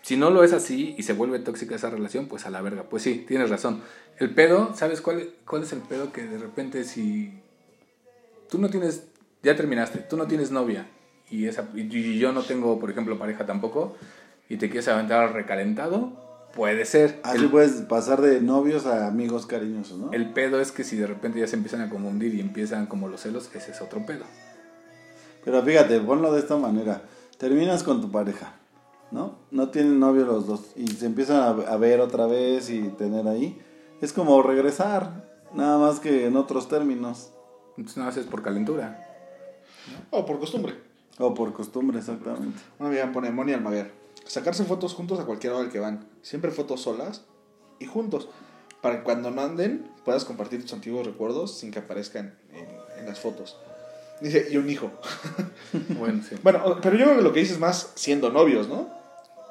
Si no lo es así y se vuelve tóxica esa relación, pues a la verga. Pues sí, tienes razón. El pedo, ¿sabes cuál, cuál es el pedo? Que de repente si tú no tienes, ya terminaste, tú no tienes novia y, esa, y yo no tengo, por ejemplo, pareja tampoco, y te quieres aventar al recalentado, puede ser. Así el, puedes pasar de novios a amigos cariñosos, ¿no? el pedo es que si de repente ya se empiezan a confundir y empiezan como los celos, ese es otro pedo. Pero fíjate, ponlo de esta manera. terminas con tu pareja, ¿no? No tienen novio los dos y se empiezan a, a ver otra vez y tener ahí. Es como regresar, nada más que en otros términos. Entonces no haces por calentura. O por costumbre. O por costumbre, exactamente. Una amiga pone Moni Almaguer. Sacarse fotos juntos a cualquier hora que van. Siempre fotos solas y juntos. Para que cuando no anden puedas compartir tus antiguos recuerdos sin que aparezcan en, en las fotos. Dice, y un hijo. Bueno, sí. Bueno, pero yo creo que lo que dices más siendo novios, ¿no?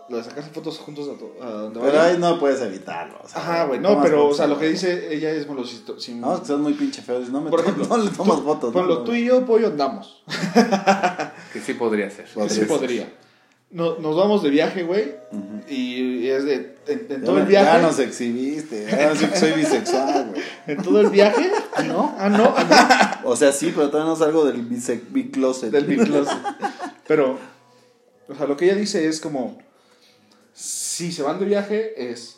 Lo de sacarse fotos juntos a, to- a donde Pero vayan. ahí no puedes evitarlo. o sea, Ajá, güey. No, pero, o sea, lo que dice ella es, bueno, si, si- No, es que son muy pinche feos. No, me Por ejemplo, no le tomas tú- fotos. Ponlo, ¿no? tú y yo, pollo, andamos. Que sí podría ser. Que sí podría. No- nos vamos de viaje, güey. Y es de. En, todo el no- viaje. Ya nos exhibiste. Ya soy bisexual, güey. En todo el viaje. Ah, no. Ah, no. ah, O sea, sí, pero todavía no salgo del bicloset. no. Del Big Closet. Pero. O sea, lo que ella dice es como. Si se van de viaje, es.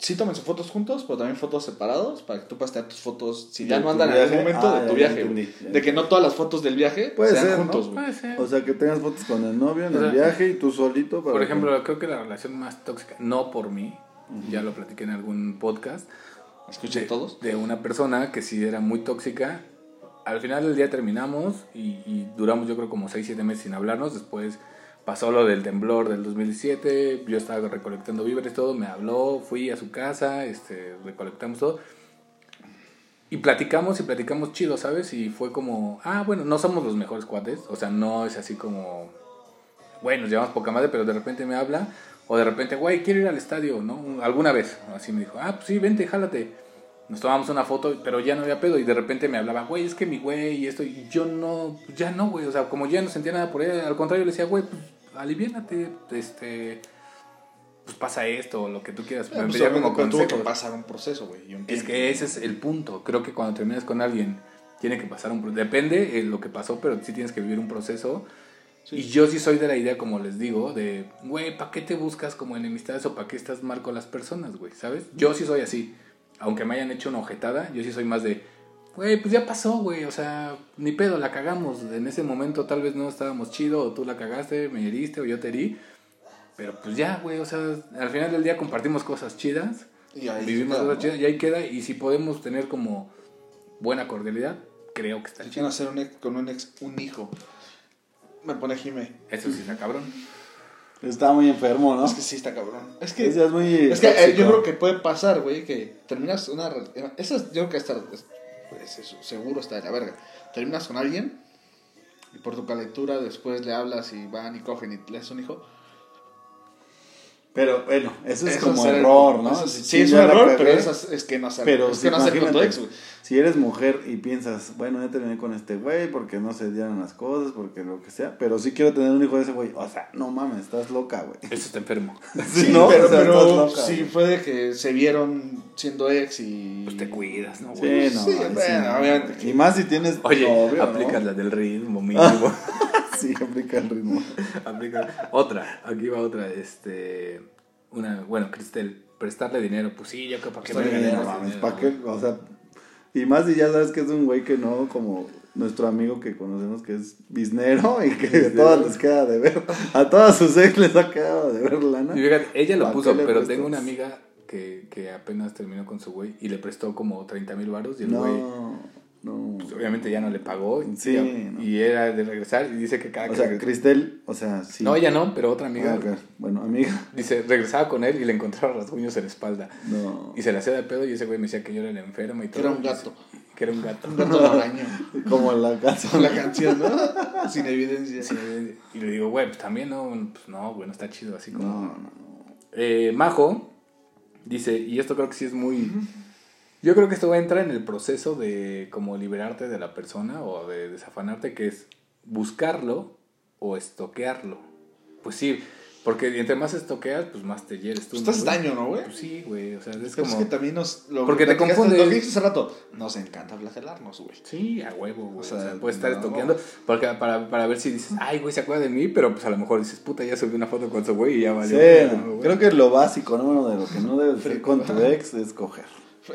Sí, tómense fotos juntos, pero también fotos separados para que tú puedas tener tus fotos. Si ya ¿De no andan en algún momento, Ah, de ya, tu viaje. entendí. De que no todas las fotos del viaje Puede sean ser, juntos. Puede ser. O sea, que tengas fotos con el novio en O el viaje y tú solito. para Por que- ejemplo, creo que la relación más tóxica, no por mí, ya lo platiqué en algún podcast, Escuchen de, todos. de una persona que sí era muy tóxica. Al final del día terminamos y, y duramos yo creo como 6, 7 meses sin hablarnos. Después pasó lo del temblor del 2017, yo estaba recolectando víveres, todo, me habló, fui a su casa, este, recolectamos todo. Y platicamos y platicamos chido, ¿sabes? Y fue como, ah, bueno, no somos los mejores cuates, o sea, no es así como, bueno, nos llevamos poca madre, pero de repente me habla, o de repente, güey, quiero ir al estadio, ¿no? Alguna vez, así me dijo, ah, pues sí, vente, jálate. Nos tomamos una foto, pero ya no había pedo, y de repente me hablaba, güey, es que mi güey, y esto, y yo no, ya no, güey, o sea, como ya no sentía nada por él, al contrario, le decía, güey, pues aliviánate, este, pues pasa esto, lo que tú quieras. Pero, Me pues, como tuvo que pasar un proceso, güey. Es que ese es el punto. Creo que cuando terminas con alguien, tiene que pasar un proceso. Depende de lo que pasó, pero sí tienes que vivir un proceso. Y yo sí soy de la idea, como les digo, de, güey, ¿para qué te buscas como enemistades o para qué estás mal con las personas, güey? ¿Sabes? Yo sí soy así. Aunque me hayan hecho una ojetada, yo sí soy más de, güey, pues ya pasó, güey. O sea, ni pedo, la cagamos. En ese momento tal vez no estábamos chido, o tú la cagaste, me heriste, o yo te herí. Pero pues ya, güey, o sea, al final del día compartimos cosas chidas. Y ahí Vivimos queda, cosas ¿no? chidas y ahí queda. Y si podemos tener como buena cordialidad, creo que está chido. hacer un ex- con un ex un hijo. Me pone Jime. Eso sí está cabrón. Está muy enfermo, ¿no? Es que sí está cabrón. Es que, es muy. es que eh, yo creo que puede pasar, güey, que terminas una... re- Eso es- yo creo que está... es- pues, eso seguro está de la verga. Terminas con alguien y por tu calentura después le hablas y van y cogen y le das un hijo. Pero bueno, eso es Eso como ser- error, ¿no? sí, si es un error, pero es, es que no hacer, Pero es si que no hacer con tu ex, güey. Si eres mujer y piensas, bueno, ya terminé con este güey porque no se dieron las cosas, porque lo que sea, pero sí quiero tener un hijo de ese güey. O sea, no mames, estás loca, güey. Eso está enfermo. Sí, ¿no? pero, O sea, pero estás loca, sí fue de que se vieron siendo ex y... Pues te cuidas, ¿no, Sí, güey? no, Sí, ahí bueno, obviamente Y más si tienes Oye, ¿no? aplicas la del ritmo mínimo. Sí, aplica el ritmo. Aplica- Otra, aquí va otra. Este, una, bueno, Cristel, prestarle dinero. Pues sí, yo creo para qué me no mames, dinero, ¿pa' qué? ¿no? O sea, y más si ya sabes que es un güey que no, como nuestro amigo que conocemos que es biznero y que a todas les queda de ver, a todas sus ex les ha quedado de ver lana. Y fíjate, ella lo ¿Pa' puso, pero prestas? tengo una amiga que, que apenas terminó con su güey y le prestó como 30 mil baros y el güey, No, pues, obviamente ya no le pagó. Y, Sí, ya- no. y era de regresar y dice que cada O que sea, Cristel, o sea, sí. No, ella no, pero otra amiga. Ah. Bueno, amiga. Dice, regresaba con él y le encontraba rasguños en la espalda. No. Y se le hacía de pedo y ese güey me decía que yo era la enferma y Que todo. era un gato. Que era un gato. Un gato araño. Como la canción. La canción, ¿no? Sin evidencia. Y le digo, güey, pues también no, pues no, güey, no está chido así como... No, no, no. Eh, Majo dice, y esto creo que sí es muy... Yo creo que esto va a entrar en el proceso de como liberarte de la persona o de desafanarte, que es buscarlo o estoquearlo. Pues sí, porque entre más estoqueas, pues más te hieres tú. Pues güey? daño, ¿no, güey? Pues sí, güey, o sea, es Pero como... es que también nos. Lo Porque te platicaste- confunde. Lo que hace rato. Nos encanta flagelarnos, güey. Sí, a huevo, güey. O O sea, sea, puedes estar no. estoqueando porque, para, para ver si dices, ay, güey, se acuerda de mí, pero pues a lo mejor dices, puta, ya subí una foto con su güey y ya valió. Sí, no. creo que lo básico, ¿no? De lo que no debes hacer con tu ex es coger.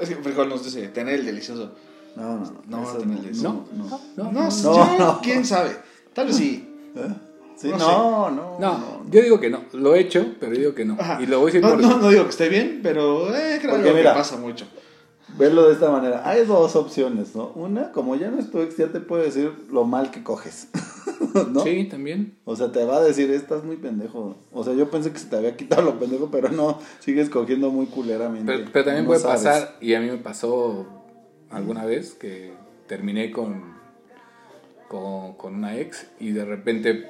Es que Frijol nos dice, tener el delicioso. No, no, no. No, eso también les- No, no. no, No, no. no. quién sabe. Tal vez sí. ¿Eh? Sí, No no, no, No, yo digo que no. Lo he hecho, pero digo que no. Ajá. Y lo voy a decir no, por... no, no digo que esté bien, pero eh, creo Porque que mira, pasa mucho. Verlo de esta manera. Hay dos opciones, ¿no? Una, como ya no es tu ex, ya te puede decir lo mal que coges. ¿No? Sí, también. O sea, te va a decir, estás muy pendejo. O sea, yo pensé que se te había quitado lo pendejo, pero no, sigues cogiendo muy culeramente. Pero, pero también No puede sabes. pasar, y a mí me pasó alguna vez que terminé con, con, con una ex y de repente,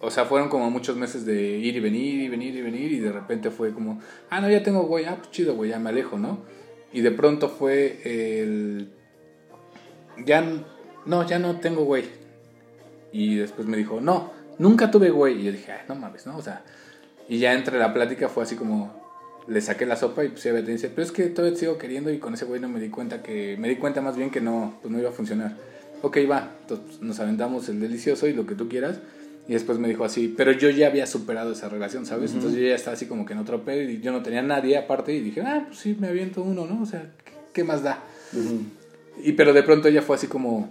o sea, fueron como muchos meses de ir y venir y venir y venir y de repente fue como, ah, no, ya tengo güey, ah, pues chido, güey, ya me alejo, ¿no? Y de pronto fue el, ya, no, ya no tengo güey. Y después me dijo, no, nunca tuve güey. Y yo dije, ay, no mames, ¿no? O sea, y ya entre la plática fue así como, le saqué la sopa y pues ella me dice, pero es que todavía te sigo queriendo y con ese güey no me di cuenta que, me di cuenta más bien que no, pues no iba a funcionar. Ok, va, entonces nos aventamos el delicioso y lo que tú quieras. Y después me dijo así, pero yo ya había superado esa relación, ¿sabes? Entonces yo ya estaba así como que en otro pedo y yo no tenía nadie aparte y dije, ah, pues sí, me aviento uno, ¿no? O sea, ¿qué, qué más da? Y pero de pronto ella fue así como,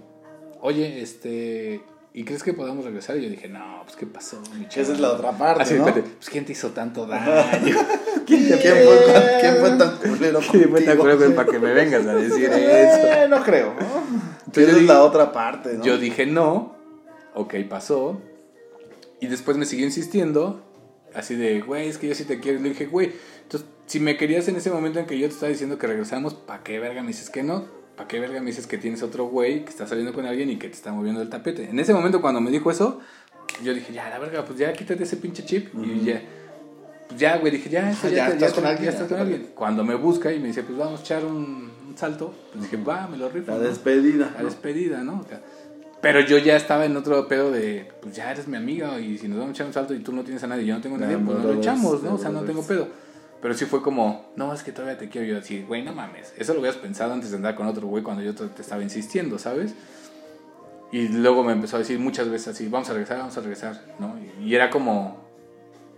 oye, este, ¿y crees que podamos regresar? Y yo dije, no, pues ¿qué pasó, mi chava?" Esa es la otra parte, Así, ¿no? pues ¿quién te hizo tanto daño? ¿Quién, te- quién fue, ¿Quién fue tan culero ¿Quién fue tan cruel para que me vengas a decir eso? Eh, no creo, ¿no? Entonces Esa es la otra parte, ¿no? Yo dije no, ok, pasó. Y después me siguió insistiendo, así de, güey, es que yo sí te quiero. Y le dije, güey, entonces, si me querías en ese momento en que yo te estaba diciendo que regresamos, ¿para qué verga me dices que no? ¿Para qué verga me dices que tienes otro güey que está saliendo con alguien y que te está moviendo el tapete? En ese momento, cuando me dijo eso, yo dije, ya, la verga, pues ya quítate ese pinche chip. Y ya, pues ya, güey, dije, ya, ya te- estás te- con alguien, ya estás ya. con alguien. Cuando me busca y me dice, pues vamos a echar un, un salto, pues dije, va, me lo rifo. La ¿no? despedida. la ¿no? despedida, ¿no? O sea, pero yo ya estaba en otro pedo de, pues ya eres mi amiga y si nos vamos a echar un salto y tú no tienes a nadie yo no tengo a nadie, pues no lo echamos, ¿no? O sea, no tengo pedo. Pero sí fue como, no, es que todavía te quiero. Yo así, güey, no mames. Eso lo habías pensado antes de andar con otro güey cuando yo te, estaba insistiendo, ¿sabes? Y luego me empezó a decir muchas veces así, vamos a regresar, vamos a regresar, ¿no? Y era como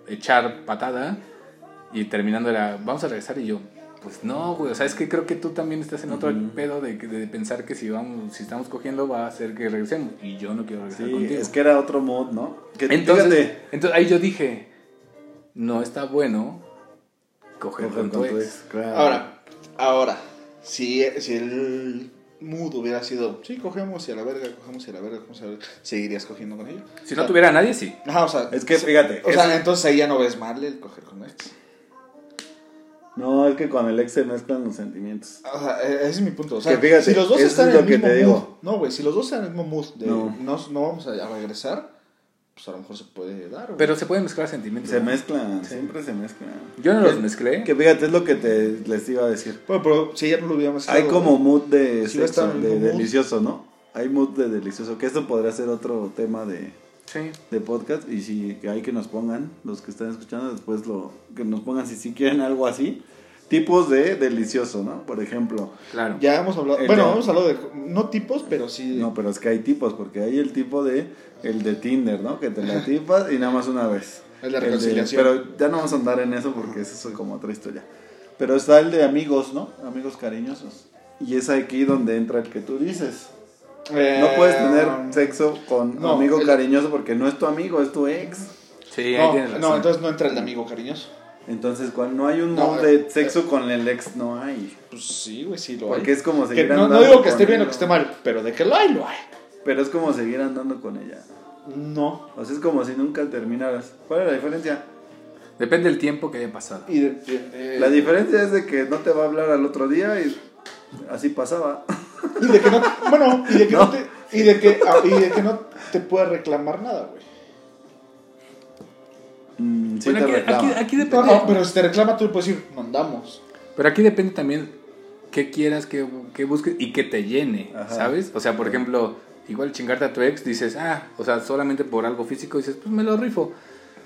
echar patada y terminando era, vamos a regresar y yo, pues no, güey, o sea, es que creo que tú también estás en otro pedo de, de pensar que si vamos, si estamos cogiendo va a hacer que regresemos y yo no quiero regresar Sí, contigo. es que era otro mood, ¿no? Que, entonces, fíjate, entonces ahí yo dije, no está bueno coger, con tu con tu ex. ex, claro. Ahora, ahora, si, si el mood hubiera sido, sí, cogemos y a la verga, cogemos y a la verga, cogemos y a la verga, ¿seguirías cogiendo con ella? Si no tuviera a nadie, sí. Ajá, o sea, Es que fíjate, o sea, es- entonces ahí ya no ves mal el coger con ex. No, es que con el ex se mezclan los sentimientos. O sea, e- ese es mi punto. O sea, Que fíjate, si los dos eso están es en lo el que mismo te mood, digo. no, güey, si los dos están en el mismo mood de No. no, no vamos a, a regresar, pues a lo mejor se puede dar. güey. Pero se pueden mezclar sentimientos. Se ¿no? mezclan, siempre se mezclan. Yo no los mezclé. Que fíjate, es lo que te, les iba a decir. Bueno, pero si ya no lo hubiéramos Hay como mood de Si hubiera sexo, mood. delicioso, ¿no? Hay mood de delicioso, que esto podría ser otro tema de, Sí. de podcast y si hay que nos pongan, los que están escuchando después lo que nos pongan si sí quieren algo así, tipos de delicioso, ¿no? Por ejemplo, Claro. Ya hemos hablado, El bueno, de- hemos hablado de, no tipos, pero sí. no, pero es que hay tipos porque hay el tipo de el de Tinder, ¿no? Que te la tipas y nada más una vez. De El reconciliación. pero ya no vamos a andar en eso porque eso es como otra historia. Pero está el de amigos, ¿no? Amigos cariñosos. Y es aquí donde entra el que tú dices. Eh, No puedes tener sexo con no, amigo el- cariñoso porque no es tu amigo, es tu ex. Sí, ahí No, tienes razón. no, entonces no entra el de amigo cariñoso. Entonces, cuando no hay un No, modo eh, de sexo con el ex, no hay. Pues sí, güey, sí lo Porque hay. es como Que seguir no, no andando digo que con esté bien o que esté mal, pero de que lo hay, lo hay. Pero es como seguir andando con ella. No. O sea, es como si nunca terminaras. ¿Cuál es la diferencia? Depende del tiempo que haya pasado. Y de, de- de- La diferencia es de que no te va a hablar al otro día y así pasaba. Y de que no, bueno, y de que no, No. te, y de que, ah, y de que no te puede reclamar nada, güey. Mm, sí Bueno, te aquí, depende. no, pero si te reclama, tú le puedes decir, mandamos. Pero aquí depende también qué quieras, qué, qué busques y qué te llene, Ajá. ¿sabes? O sea, por ejemplo, igual chingarte a tu ex, dices, ah, o sea, solamente por algo físico dices, pues me lo rifo.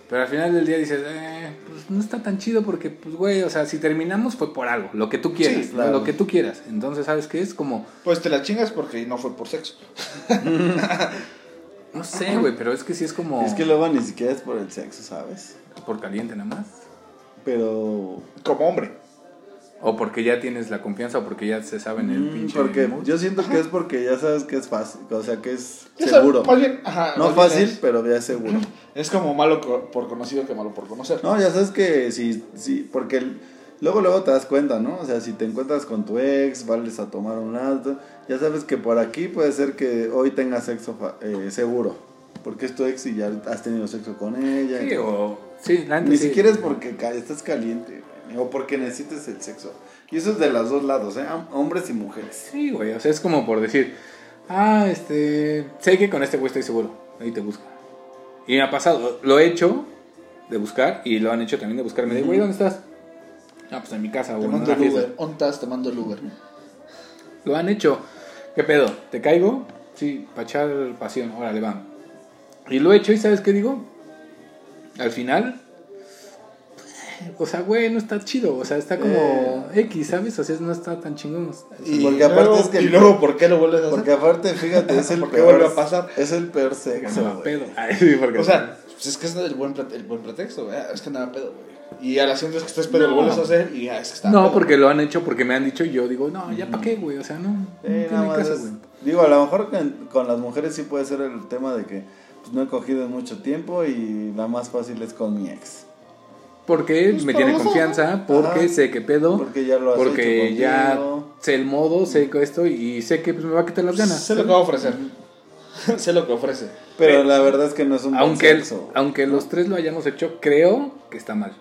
Pero al final del día dices, eh, pues no está tan chido porque, pues, güey, o sea, si terminamos fue por algo, lo que tú quieras, Sí, ¿no? claro. lo que tú quieras. Entonces, ¿sabes qué? Es como, Pues te la chingas porque no fue por sexo. no sé, güey, pero es que sí es como Es que luego ni siquiera es por el sexo, ¿sabes? por caliente nada más. Pero Como hombre. O porque ya tienes la confianza o porque ya se saben el Mm, pinche. Porque mood. yo siento que es porque ya sabes que es fácil, o sea que es seguro. Más bien, ajá, No fácil, Es, pero ya es seguro. es como malo por conocido que malo por conocer. No, ya sabes que sí, sí, porque el- luego luego te das cuenta, ¿no? O sea, si te encuentras con tu ex, vales a tomar un alto, ya sabes que por aquí puede ser que hoy tengas sexo fa- eh, seguro, porque es tu ex y ya has tenido sexo con ella. Sí, o. Sí, la Ni sí. siquiera es porque estás caliente o porque necesites el sexo. Y eso es de los dos lados, ¿eh? Hom- Hombres y mujeres. Sí, güey. O sea, es como por decir. Ah, este. Sé que con este güey estoy seguro. Ahí te busca. Y me ha pasado. Lo he hecho de buscar y lo han hecho también de buscarme. De, güey, ¿dónde estás? Ah, pues en mi casa, Te güey. en mando el. Uber. Ontas, te mando el Uber. Lo han hecho. ¿Qué pedo? ¿Te caigo? Sí, para echar pasión. Órale, va. Y lo he hecho y ¿sabes qué digo? Al final... O sea, güey, no está chido. O sea, está como X, ¿sabes? O sea, no está tan chingón. Y Porque aparte luego- es que- Y luego, ¿por qué lo vuelves a hacer? Porque aparte, fíjate, es el ¿Por qué peor. vuelve a pasar? Es el peor sexo. pedo. Ay, sí, porque- O sea, pues es que es el buen, el buen pretexto, güey. Es que nada pedo, güey. Y a la siguiente vez que estés pedo lo vuelves a hacer y ya es que está No, pedo. porque lo han hecho, porque me han dicho y yo digo, no, ya para qué, güey. O sea, no. Eh, nada más caso, es- güey. digo, a lo mejor con, con las mujeres sí puede ser el tema de que pues, no he cogido en mucho tiempo y la más fácil es con mi ex. Porque Pues me tiene confianza, porque Ajá. sé qué pedo. Porque ya lo has porque hecho ya sé el modo, sé que esto y sé que pues, me va a quitar las ganas. Sé lo que va a ofrecer. sé lo que ofrece. Pero la verdad es que no es un buen aunque, el- aunque los tres lo hayamos hecho, creo que está mal.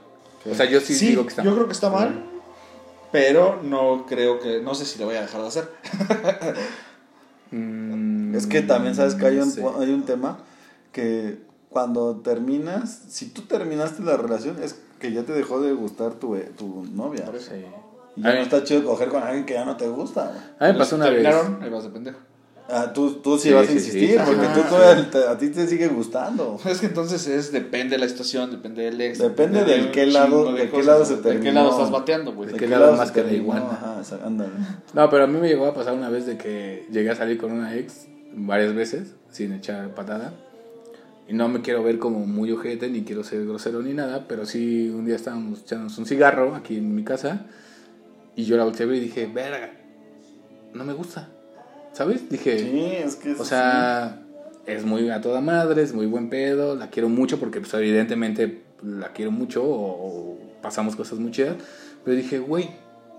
O sea, yo sí, Sí, digo que está yo mal. creo que está mal. Pero no creo que. No sé si lo voy a dejar de hacer. Mm, Es que también sabes que hay un, sé. hay un tema que cuando terminas, si tú terminaste la relación es que ya te dejó de gustar tu, eh, tu novia. Por eso. Sí. Y ya A no mí- está chido coger con alguien que ya no te gusta. güey. A mí me pasó una vez. Ahí vas de pendejo. Ah, tú, tú sí, Sí, vas a sí, insistir sí. porque tú todavía te- a ti te sigue gustando. Es que entonces es depende de la situación, depende del ex. Depende del un qué lado- chingo de qué cosas, lado se De qué terminó. lado estás bateando, güey. ¿De ¿De qué lado se más que terminó? iguana? Ajá, o sea, ándale. No, pero a mí me llegó a pasar una vez de que llegué a salir con una ex varias veces sin echar patada. Y no me quiero ver como muy ojete, ni quiero ser grosero ni nada, pero sí un día estábamos echándonos un cigarro aquí en mi casa y yo la volteé a ver y dije, verga, no me gusta. ¿Sabes? Dije, Sí, es que o sea, es muy a toda madre, es muy buen pedo, la quiero mucho porque pues evidentemente la quiero mucho o, o pasamos cosas muy chidas, pero dije, güey,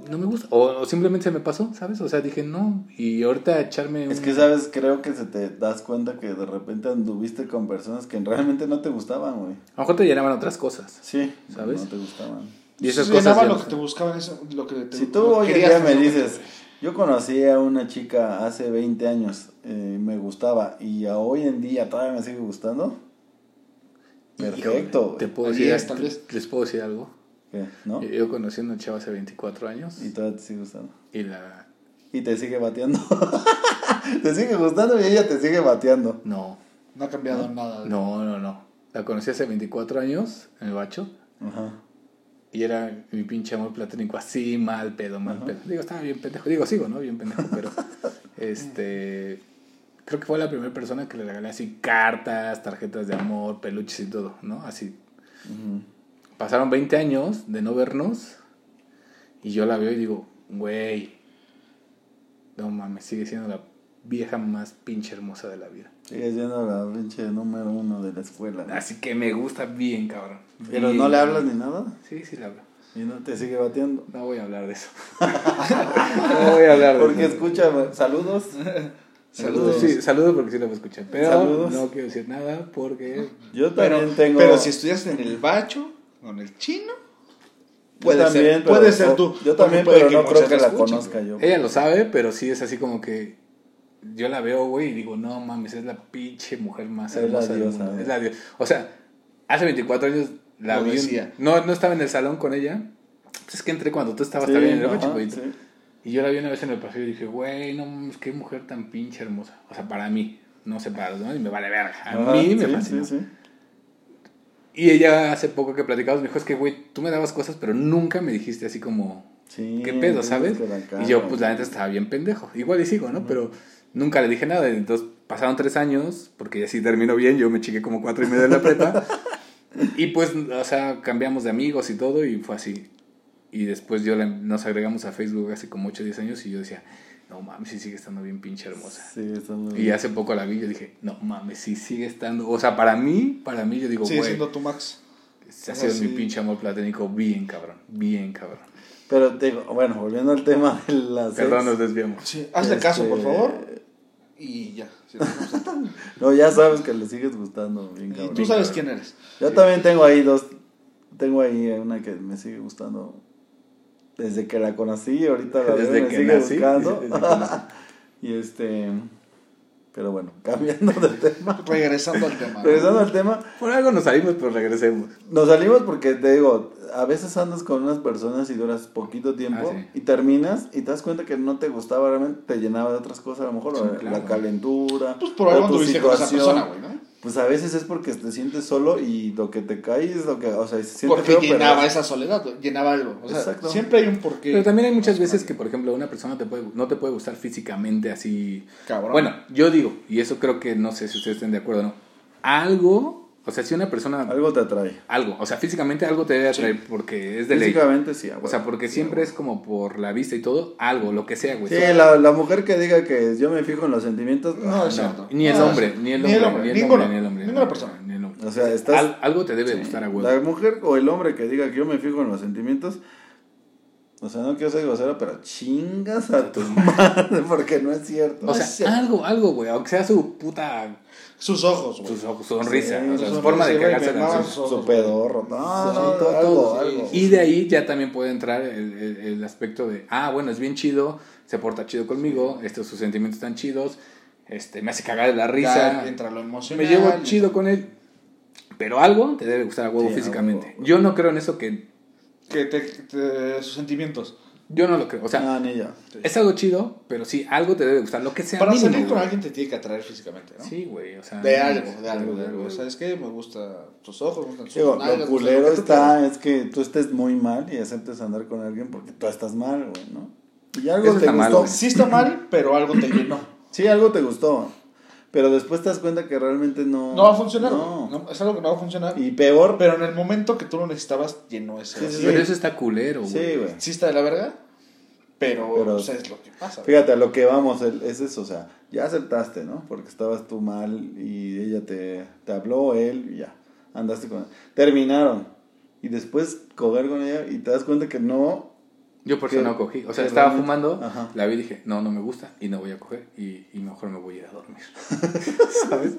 no me gusta, o, o simplemente se me pasó, ¿sabes? O sea, dije, no, y ahorita echarme un... Es que, ¿sabes? Creo que se te das cuenta que de repente anduviste con personas que realmente no te gustaban, güey. A lo mejor te llenaban otras cosas. Sí, ¿Sabes? No te gustaban. Y esas Sí, cosas... lo que te buscaban, eso, lo que te Si tú hoy en día me dices, yo conocí a una chica hace 20 años, eh, me gustaba, y a hoy en día todavía me sigue gustando, perfecto, Te puedo decir, diez, tal vez. les puedo decir algo. ¿Qué? ¿No? Yo, conocí a una chava hace 24 años Y todavía te sigue gustando. y la... Y te sigue bateando. te sigue gustando y ella te sigue bateando. No, No ha cambiado nada. no, no, no. La conocí hace 24 años en el bacho. Ajá. Y era mi pinche amor platónico así, mal pedo, mal pedo. Digo, estaba bien pendejo. Digo, sigo, ¿no? Bien pendejo, pero. este. Creo que fue la primera persona que le regalé así cartas, tarjetas de amor, peluches y todo, ¿no? Así. Ujú. Pasaron 20 años de no vernos. Y yo la veo y digo, güey. No mames, sigue siendo la vieja más pinche hermosa de la vida. Sigue siendo la pinche número uno de la escuela. ¿no? Así que me gusta bien, cabrón. Pero Bien, no le hablas bien. ni nada. Sí, sí le hablo. Y no te sigue bateando. No voy a hablar de eso. no voy a hablar de Porque eso. escucha, saludos. Saludos, sí, saludos porque sí lo voy a escuchar. Pero Saludos. no quiero decir nada porque. Yo Pero, también tengo. pero si estudiaste en el bacho, con el chino, puede también, ser, pero- puede ser tú. Yo también, puede pero no muchos creo que la escuchen, conozca yo. Ella lo sabe, pero sí es así como que. Yo la veo, güey, y digo, no mames, es la pinche mujer más Es hermosa del mundo. Es la diosa. O sea, hace 24 años la Lo vi. decía. no, no estaba en el salón con ella. Es que entré cuando tú estabas Sí, también en el ajá, bacho, güey. sí. Y yo la vi una vez en el pasillo y dije, güey, no mames, qué mujer tan pinche hermosa. O sea, para mí. No sé para los demás y me vale verga. A Ajá, mí me sí, fascinó. Y ella hace poco que platicamos me dijo, es que, güey, tú me dabas cosas, pero nunca me dijiste así como, Sí, ¿qué pedo, sabes? cara, Y yo, pues la neta estaba bien pendejo. Igual y sigo, ¿no? Pero nunca le dije nada. Entonces pasaron tres años, porque ya sí terminó bien, yo me chiqué como cuatro y medio de la prepa. y pues, o sea, cambiamos de amigos y todo y fue así. Y después yo la- nos agregamos a Facebook hace como 8 o 10 años y yo decía, no mames, sí sigue estando bien pinche hermosa. Sí, Y hace poco la vi y yo dije, no mames, sí sigue estando. O sea, para mí, para mí, yo digo, Sigue güey, siendo tu Max. se ha sido sí. mi pinche amor platónico bien cabrón, bien cabrón. Pero te digo, bueno, volviendo al tema de las Perdón, nos desviamos. Sí, hazle caso, por Este, favor. Y ya. Sí, No, ya sabes que le sigues gustando bien y cabrón. tú sabes quién eres. Yo también tengo ahí dos, tengo ahí una que me sigue gustando desde que la conocí, ahorita la Desde veo, me que sigue nací, buscando. desde que nací. y este, pero bueno, cambiando de tema. Regresando al tema. ¿no? Regresando al tema, Por algo nos salimos, pero regresemos. nos salimos porque te digo, a veces andas con unas personas y duras poquito tiempo Ah, sí. y terminas y te das cuenta que no te gustaba realmente, te llenaba de otras cosas, a lo mejor Sí, la- claro. la calentura, Pues por algo o tu tuviste con esa situación. persona, güey, ¿no? Pues a veces es porque te sientes solo y lo que te cae es lo que, o sea, se siente Porque feo, pero- llenaba esa soledad, llenaba algo. O sea, Exacto. siempre hay un porqué. Pero también hay muchas veces que, por ejemplo, una persona te puede, no te puede gustar físicamente así. Cabrón. Bueno, yo digo, y eso creo que no sé si ustedes estén de acuerdo o no. Algo, o sea, si una persona. Algo te atrae. Algo, o sea, físicamente algo te debe atraer porque es de ley. Físicamente sí. O sea, porque siempre es como por la vista y todo, algo, lo que sea, güey. Sí, la, la mujer que diga que yo me fijo en los sentimientos, No, es No, cierto. ni el No, hombre, ni el ni el hombre, hombre, ni el hombre, ni el hombre. ninguna persona. Ni el hombre. o sea, estás... Al- algo te debe gustar a huevo. La mujer o el hombre que diga que yo me fijo en los sentimientos, o sea, no quiero ser grosero, pero chingas a tu madre, porque no es cierto. O No sea, cierto. algo, algo, güey. Aunque sea su puta. Sus ojos, güey. Su, su sonrisa. Sí, o sea, su su forma de cagarse risa. maman su pedorro. No, Sí, no, todo, algo. Y de ahí ya también puede entrar el, el- el aspecto de, ah, bueno, es bien chido, se porta chido conmigo, estos sus sentimientos están chidos, este, me hace cagar de la Ya risa, entra lo emocional. me llevo chido con él. Pero algo te debe gustar a huevo Sí, físicamente. Yo no creo en eso que... Que te, te- sus sentimientos. Yo no lo creo. O sea, No, ni yo. es algo chido, pero sí, algo te debe gustar. Lo que sea Para mínimo, salir con güey. alguien te tiene que atraer físicamente, ¿no? Sí, güey, o sea... De algo, es- de algo, de de algo. ¿Sabes qué? Me gusta tus ojos, me gustan tus Digo, nalgas, lo culero lo que está es que tú estés muy mal y aceptes andar con alguien porque tú estás mal, güey, ¿no? Y algo Eso te mal, gustó. Sí está mal, pero algo te llenó. Sí, algo te gustó. Pero después te das cuenta que realmente no. No va a funcionar, No. es algo que no va a funcionar. Y peor. Pero en el momento que tú lo necesitabas, llenó ese Sí, sí. Pero eso está culero, güey. Sí, güey. Sí está de la verga, pero, Pero- o sea, es lo que pasa. güey. Fíjate, a lo que vamos es eso, o sea, ya aceptaste, ¿no? Porque estabas tú mal y ella te, te habló, él, y ya, andaste con Terminaron. Y después coger con ella y te das cuenta que no. Yo por eso no cogí. O sea, estaba realmente- fumando, Ajá. la vi y dije, no, no me gusta y no voy a coger y, y mejor me voy a ir a dormir. ¿Sabes?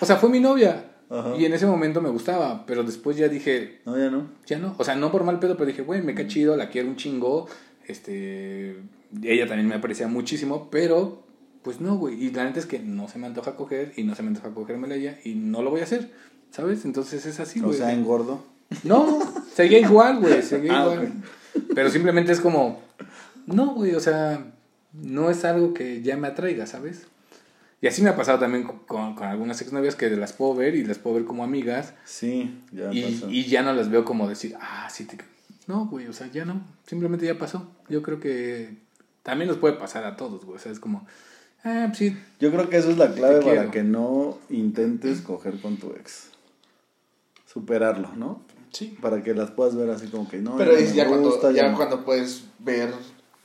O sea, fue mi novia Ajá. y en ese momento me gustaba, pero después ya dije, No, ya no. ya no. O sea, no por mal pedo, pero dije, güey, me cae chido, la quiero un chingo. Este, ella también me aprecia muchísimo, pero pues no, güey. Y la neta es que no se me antoja coger y no se me antoja cogérmela ella y no lo voy a hacer. ¿Sabes? Entonces es así, o güey. sea, engordo. No, seguía igual, güey, seguía Ah, igual. Pero simplemente es como, no, güey, o sea, no es algo que ya me atraiga, ¿sabes? Y así me ha pasado también con, con, algunas exnovias que las puedo ver y las puedo ver como amigas Sí, ya y, pasó. y ya no las veo como decir, ah, sí, te... No, güey, o sea, ya no, simplemente ya pasó. Yo creo que también nos puede pasar a todos, güey, o sea, es como, ah, pues sí, Yo creo que eso es la clave para quiero. que no intentes coger con tu ex. Superarlo, ¿no? Sí. Para que las puedas ver así como que no. Pero ya es ya, cuando, gusta, ya no. cuando puedes ver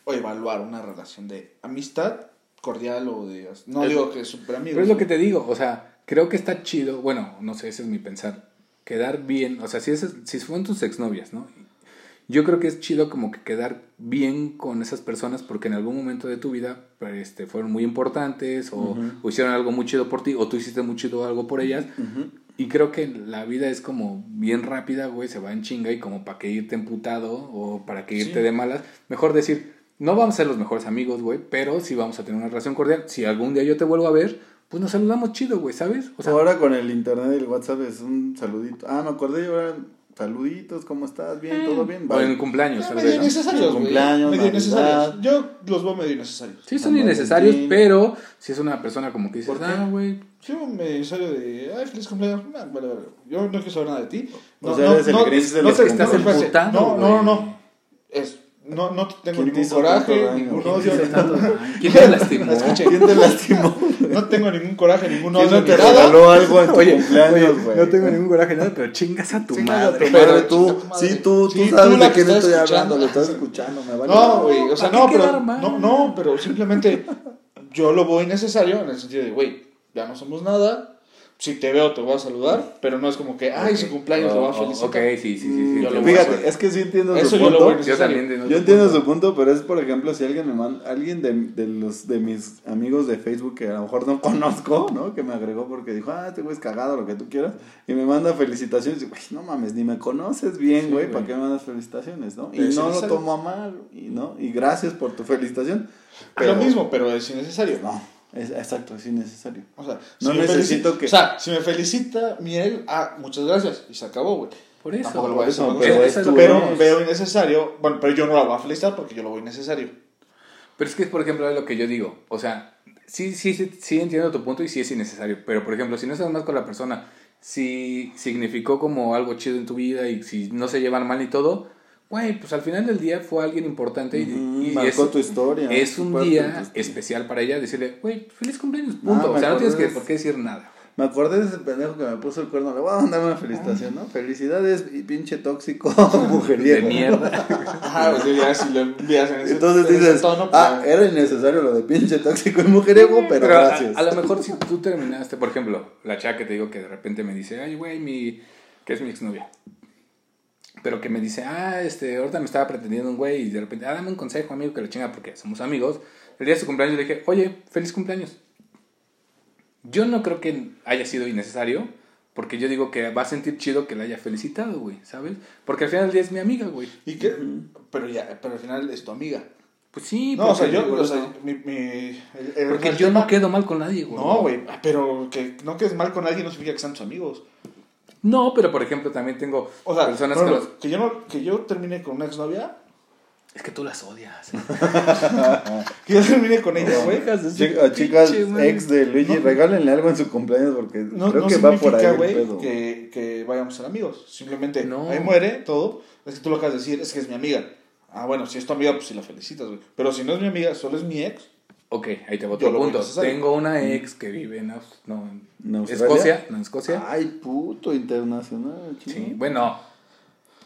o evaluar una relación de amistad cordial o de... No Es- digo que súper amigos. Pero es lo que te digo, o sea, creo que está chido, bueno, no sé, ese es mi pensar, quedar bien, o sea, si, es, si fueron tus exnovias, ¿no? Yo creo que es chido como que quedar bien con esas personas porque en algún momento de tu vida este, fueron muy importantes o, hicieron algo muy chido por ti o tú hiciste muy chido algo por ellas. Ujú. Y creo que la vida es como bien rápida, güey, se va en chinga y como para que irte emputado o para que irte Sí. de malas, mejor decir, no vamos a ser los mejores amigos, güey, pero sí vamos a tener una relación cordial. Si algún día yo te vuelvo a ver, pues nos saludamos chido, güey, ¿sabes? O sea, Ahora con el internet y el WhatsApp es un saludito. Ah, me acordé yo ahora. Saluditos, ¿cómo estás? Bien, todo bien. o en cumpleaños, medio ¿no? innecesarios, güey. Cumpleaños, Medio innecesarios. Yo los veo medio innecesarios. Sí, son innecesarios, pero si es una persona como que dices, ah, güey, Sí, un innecesario de... Ay, feliz cumpleaños. Ah, vale, vale. Yo no quiero saber nada de ti. O sea, eres el gris de los te- que estás emputado, No, no, no, no. Es no, no tengo ¿Quién te ningún coraje, ningún ¿Quién odio. ¿Quién te? ¿Quién lastimó? Escuche, ¿Quién te lastimó? no tengo ningún coraje, ningún ¿Quién odio no ni te regaló algo en tu Oye, cumpleaños, güey? no tengo ningún coraje, nada, pero chingas a tu madre. Pero tú, chinga tu madre. sí, tú, Sí, tú sabes de quién estoy hablando, lo estás escuchando, me vale. No, güey, o sea, ¿Para no, pero, no, no, pero simplemente yo lo veo innecesario en el sentido de, güey, ya no somos nada. Si te veo, te voy a saludar, pero no es como que, ay, su cumpleaños lo va a Oh, oh, felicitar. Ok, sí, sí, sí. sí, te a Fíjate, es que sí entiendo Eso su yo lo punto. voy a Yo también entiendo su punto, pero es por ejemplo si alguien me manda, alguien de, de los de mis amigos de Facebook que a lo mejor no conozco, ¿no? Que me agregó porque dijo, ah, este güey es cagado, lo que tú quieras, y me manda felicitaciones, y güey, no mames, ni me conoces bien, Sí, güey, güey. ¿para qué me mandas felicitaciones, no? Y Pero no lo tomo a mal, y no, y gracias por tu felicitación. Lo mismo, pero es innecesario. No, es, exacto, es innecesario. O sea, No me necesito que- O sea, si me felicita Miel, ah, muchas gracias. Y se acabó, güey. Por eso. Tampoco lo por voy a eso, hacer. pero es lo que pero veo innecesario. Bueno, pero yo no la voy a felicitar porque yo lo veo innecesario. Pero es que, por ejemplo, es lo que yo digo. O sea, sí, sí, sí, sí entiendo tu punto y sí es innecesario. Pero, por ejemplo, si no estás más con la persona, si significó como algo chido en tu vida y si no se llevan mal y todo, güey, pues al final del día fue alguien importante y, marcó es, tu historia. es un día especial para ella decirle, güey, feliz cumpleaños, punto. Ah, o sea, no tienes que, por qué decir nada. Me acordé de ese pendejo que me puso el cuerno. Le voy a mandar una felicitación, ¿no? Felicidades y pinche tóxico mujeriego. De mierda. Ajá, pues ya si lo envías en ese, Entonces en ese dices, tono, pues, ah, era innecesario lo de pinche tóxico y mujeriego, pero, Pero a, gracias. a lo mejor si tú terminaste, por ejemplo, la chava que te digo que de repente me dice, ay, güey, mi, que es mi exnovia. Pero que me dice, ah, este, ahorita me estaba pretendiendo un güey y de repente, ah, dame un consejo, amigo, que la chinga porque somos amigos. El día de su cumpleaños le dije, oye, feliz cumpleaños. Yo no creo que haya sido innecesario, porque yo digo que va a sentir chido que la haya felicitado, güey, ¿sabes? Porque al final del día es mi amiga, güey. ¿Y qué? Pero ya, pero al final es tu amiga. Pues sí, No, o sea, yo, o sea, mi, mi, el- el- porque el yo tema- no quedo mal con nadie, güey. No, güey, pero que no quedes mal con alguien no significa que sean tus amigos. No, pero por ejemplo también tengo O sea, personas con ejemplo, que yo no, que yo termine con una exnovia, Es que tú las odias. que yo termine con ella, güey. Chica- chicas pinche, ex de Luigi, No. regálenle algo en su cumpleaños porque No, creo no que va por ahí el güey, pedo. que, que vayamos a ser amigos. Simplemente, No. ahí muere todo. Es que tú lo acabas de decir, es que es mi amiga. Ah, bueno, si es tu amiga, pues si la felicitas, güey. Pero si no es mi amiga, solo es mi ex. Ok, ahí te voy a Yo otro punto. Tengo una ex que vive en, no, en. Escocia. No, en Escocia. Ay, puto internacional. sí, chingón. bueno,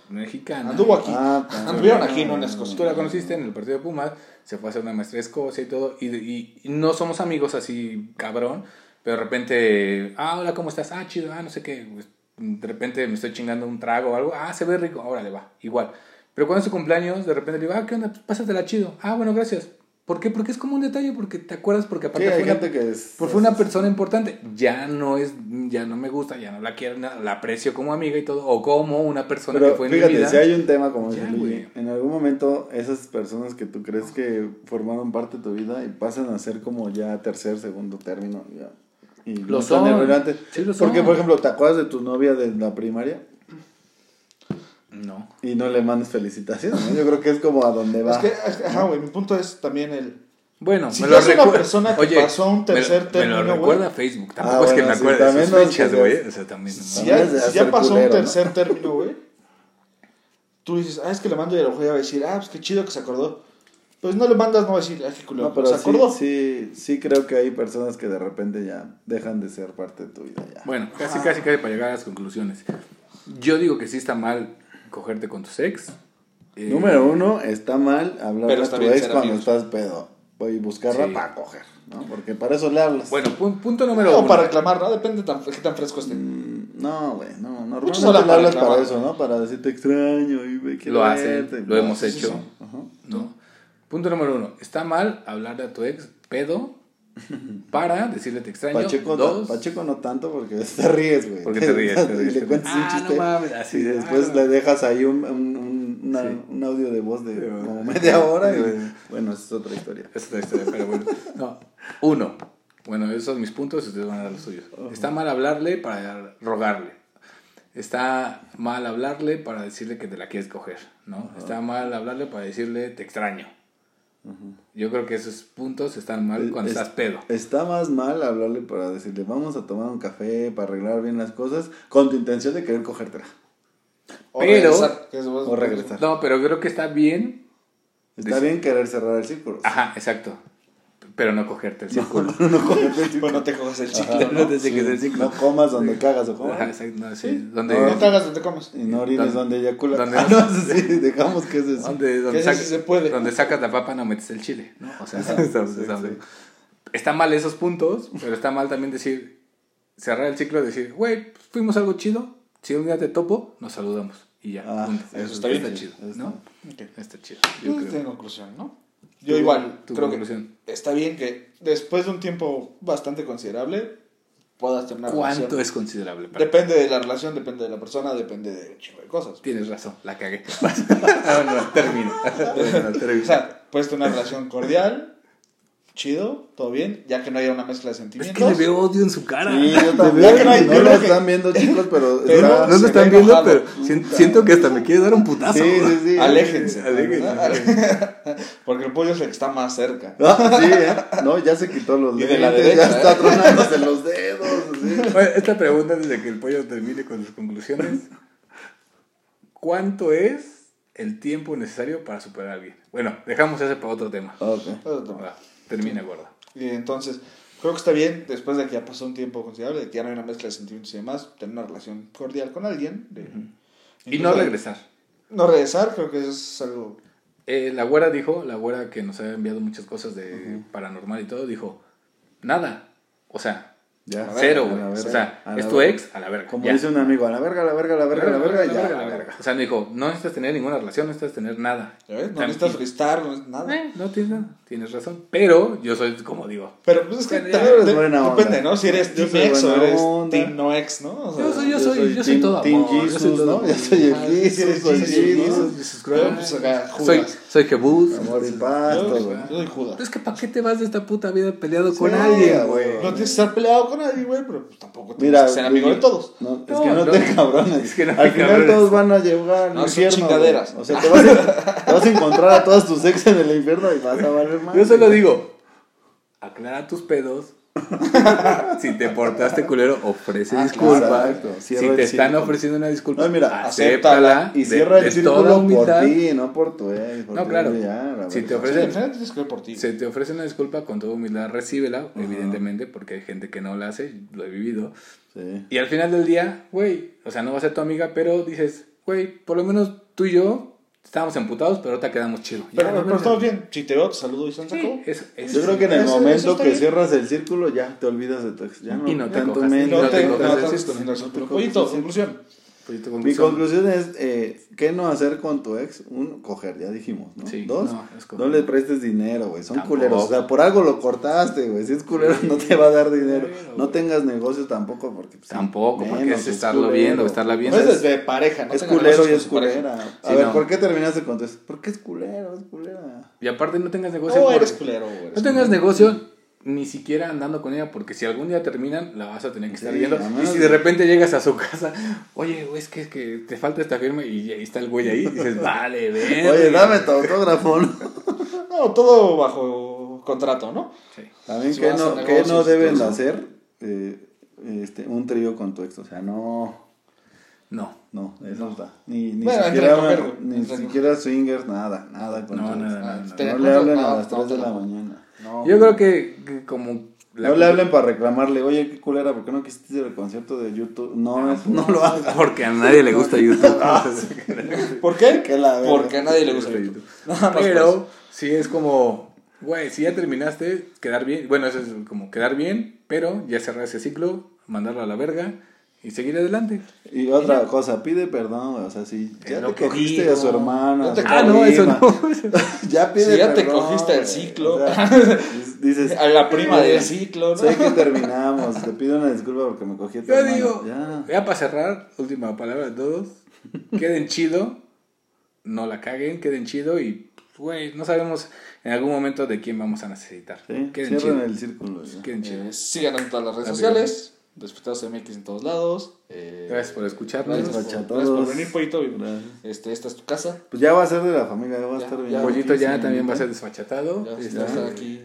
mexicana. Anduvo aquí. Ah, ah, Anduvieron aquí, no en Tú Escocia. la conociste en el partido de Pumas, se fue a hacer una maestría de Escocia y todo, y, y- y no somos amigos así, cabrón, pero de repente, ah, hola, ¿cómo estás? Ah, chido, ah, no sé qué, pues, de repente me estoy chingando un trago o algo, ah, se ve rico, ahora le va, igual. Pero cuando es su cumpleaños, de repente le digo, ah, ¿qué onda? Pásatela chido. Ah, bueno, gracias. ¿Por qué? Porque es como un detalle, porque te acuerdas, porque Sí, aparte hay fue, una, gente que es. fue una persona importante. Ya no es, ya no me gusta, ya no la quiero, na- la aprecio como amiga y todo, o como una persona Pero que fue en fíjate, mi vida. si hay un tema como Ya, güey. en algún momento esas personas que tú crees que formaron parte de tu vida y pasan a ser como ya tercer, segundo término. Ya, y Lo no son. Sí, lo Porque, son. por ejemplo, ¿te acuerdas de tu novia de la primaria? No. Y no le mandes felicitaciones, ¿no? Yo creo que es como a donde va. Es que, ajá, güey, mi punto es también el... Bueno, Si me ya lo es una persona que Oye, pasó un tercer me, término, Me lo güey. recuerda Facebook. Tampoco Ah, es que bueno, me sí, acuerde sus fechas, güey. seas- O sea, también. no. Si También ya, si pasó un culero, ¿no? tercer término, güey, tú dices, ah, es que le mando y mejor ya va a decir, ah, pues qué chido que se acordó. Pues no le mandas, no va a decir, ah, qué culero, No, pero se sí, acordó. sí, sí creo que hay personas que de repente ya dejan de ser parte de tu vida ya. Bueno, casi, casi, casi para llegar a las conclusiones. Yo digo que sí está mal cogerte con tus ex. Eh, Número uno, está mal hablar a tu ex cuando amigos. estás pedo. Y buscarla Sí. para coger, ¿no? Porque para eso le hablas. Bueno, pu- punto número No, uno. para reclamar, ¿no? Depende tan, qué tan fresco esté. Mm, no, güey, no. Muchos Normalmente hablan le para hablas para eso, ¿no? Para decirte extraño y Lo hacen, lo hemos sí, hecho. sí. Ajá. ¿no? Punto número uno. Está mal hablarle a tu ex pedo para decirle te extraño. Pacheco, Dos. no, Pacheco no tanto porque te ríes, güey. Porque te ríes, te y ríes, le cuentas un Ah, chiste. no mames, así y de- después ah, no. le dejas ahí un, un, un, una- Sí. un audio de voz de como media hora. Y, bueno, esa es otra historia. Es otra historia, pero bueno. No. Uno. Bueno, esos son mis puntos y ustedes van a dar los suyos. Está mal hablarle para rogarle. Está mal hablarle para decirle que te la quieres coger, ¿no? Está mal hablarle para decirle te extraño. Yo creo que esos puntos están mal cuando Es- estás pedo. Está más mal hablarle para decirle, vamos a tomar un café para arreglar bien las cosas, con tu intención de querer cogértela. O Pero- regresar, que es- O regresar. No, pero creo que está bien Está bien querer cerrar el círculo. Ajá, exacto. Pero no cogerte el círculo. no cogerte el círculo. No te cojas el chicle, Ajá, ¿no? no te sigues el ciclo. No comas donde cagas o comas. No, sí, donde, No te hagas donde comas. Y no orines Donde- eyaculas. donde- Ah, no, sí, dejamos que eso sí. donde, donde, Ese saca- sí se puede. donde sacas la papa no metes el chile, ¿no? O sea, Ajá, estamos- sí, estamos- sí. está mal esos puntos, pero está mal también decir, cerrar el ciclo, decir, güey, pues, fuimos algo chido, si un día te topo, nos saludamos y ya. Ah, punto. eso está bien. chido, Eso ¿no? Está chido. Yo Pues, creo. en conclusión, ¿no? Yo igual creo conclusión. que está bien que después de un tiempo bastante considerable puedas tener una ¿Cuánto relación. es considerable? para- Depende de la relación, depende de la persona, depende de un chingo de cosas. Tienes razón, la cagué. no, no, termino. O sea, puedes tener una relación cordial, chido, todo bien, ya que no haya una mezcla de es sentimientos. que le veo odio en su cara. Sí, yo Ya también. que no hay- no lo que- están viendo, chicos, pero. Pero- está- No lo están viendo, enojado. pero si- siento que hasta me quiere dar un putazo. Sí, sí, sí. Aléjense. Aléjense. Porque el pollo es el que está más cerca. Ah, sí, ¿eh? No, ya se quitó los Y de dedos. la ya derecha, está ¿eh? tronándose los dedos. así. Bueno, esta pregunta antes de que el pollo termine con sus conclusiones. ¿Cuánto es el tiempo necesario para superar a alguien? Bueno, dejamos ese para otro tema. Ok. Va, termina, gordo. Y entonces, creo que está bien, después de que ya pasó un tiempo considerable, de que ya no hay una mezcla de sentimientos y demás, tener una relación cordial con alguien. de- Y no regresar. No regresar, creo que eso es algo... Eh, la güera dijo, la güera que nos ha enviado muchas cosas de paranormal y todo, dijo, nada. O sea, Ya. cero, A la güey. O verga. sea, es tu verga. ex, a la verga. Como ya. dice un amigo, a la verga, a la verga, a la verga, a la verga, ya. verga, la verga. O sea, me dijo, no necesitas tener ninguna relación, no necesitas tener nada. ¿Ya ves? No También- necesitas freestar, no necesitas nada. Eh, no tienes nada, tienes razón. Pero yo soy como digo. Pero pues es que también eres de- buena onda. depende, ¿no? Si eres team ex o eres team no ex, ¿no? O sea, Yo soy, yo soy, yo soy team- todo Team amor, yo soy Jesus, todo ¿no? amor. Yo soy el Ah, Jesus, soy Jesus, Jesus. Jesus Christ. pues, acá, soy, Judas. soy Jebus. Amor y paz, Yo, todo. yo soy Judas. Es que ¿para qué te vas de esta puta vida peleado con alguien, güey. güey? No tienes que estar peleado con nadie, güey, pero pues, tampoco tienes Mira, que ser amigo de todos. No, es que no, no. te cabrones. Es que no Al final cabrones. todos van a llegar al No, son infierno. chingaderas. O sea, te vas, a, te vas a encontrar a todas tus ex en el infierno y vas a valer más. Yo solo digo, aclara tus pedos. si te portaste culero, ofrece Ah, disculpas. Si te el están círculo. ofreciendo una disculpa, No, mira, acéptala. Y de- cierra el de círculo toda por ti, no por tu ex. por No, claro. Si te. Sí, ofrecen-. Se te ofrece una disculpa con toda humildad, recíbela, evidentemente, porque hay gente que no la hace, lo he vivido. Sí. Y al final del día, güey, o sea, no va a ser tu amiga, pero dices, güey, por lo menos tú y yo estábamos emputados, pero ahorita quedamos chido. Pero, Ya, pero no, estamos bien. Si te veo, te saludo y se Sí, acabó. eso, eso Yo creo que en el Eso- momento que bien. cierras el círculo ya te olvidas de tu ex. Ya no, Y no te y No no te no. No conclusión. conclusión es, eh, ¿qué no hacer con tu ex? Uno, coger, ya dijimos, ¿no? Sí, Dos, no, es le prestes dinero, güey, son Tampoco. culeros. O sea, por algo lo cortaste, güey. Si es culero, no te va a dar dinero. Culero, no tengas negocios tampoco, porque... pues, Tampoco, porque menos, es estarlo culero. viendo, estarla viendo. No es de pareja, ¿no? Es culero y es culera. A Sí, ver, no. ¿por qué terminaste con tu ex? Porque es culero, es culera. Y aparte no tengas negocio. Oh, por- eres culero, güey. No tengas negocio ni siquiera andando con ella, porque si algún día terminan, la vas a tener que estar Sí, viendo. Y si de repente llegas a su casa, oye, güey, es que, es que te falta esta firma y ahí está el güey ahí, y dices, vale, ven. Oye, dame tu autógrafo, ¿no? No, todo bajo contrato, ¿no? Sí. También, Si ¿qué no, qué negocios no y deben de hacer? Eh, este, un trío con tu ex. O sea, no... No. No, eso no está. Ni, ni Bueno, siquiera, ni siquiera swingers, nada, nada con No, nada. ¿Te No das le hablen a No, las no, 3 de no. la mañana. No. Yo creo que, que como... la- No le hablen para reclamarle, oye, qué culera, ¿por qué no quisiste ir al concierto de YouTube? No, es- no lo hagas. Porque a nadie le gusta YouTube. ¿Por qué? Que la verga. Porque a nadie le gusta YouTube. Nada más por eso. Pero sí es como, güey, si ya terminaste, quedar bien. Bueno, eso es como quedar bien, pero ya cerrar ese ciclo, mandarlo a la verga y seguir adelante. Y otra cosa, pide perdón, güey, o sea, si ya te cogiste a su hermano, No te Ah, no, eso prima, no. Ya pide Si ya te perdón, cogiste el ciclo. O sea, dices, A la prima "Eh, del ciclo, ¿no? Sé que terminamos, te pido una disculpa porque me cogí a tu Yo hermano". digo, ya. ya para cerrar, última palabra de todos. Queden chido, no la caguen, queden chido y, güey, no sabemos en algún momento de quién vamos a necesitar. Sí, chido. el círculo. ya. Queden chido. Eh, síganos en todas las redes Adiós. sociales. Despetados MX en todos lados. Eh, Gracias por escucharnos. Gracias por, Gracias a gracias por venir, Pollito. Este, esta es tu casa. Pues ya va a ser de la familia, ya va a Ya, estar ya. bien. Pollito ya Sí, también va a ser desfachatado. Ya, Este, está, está aquí.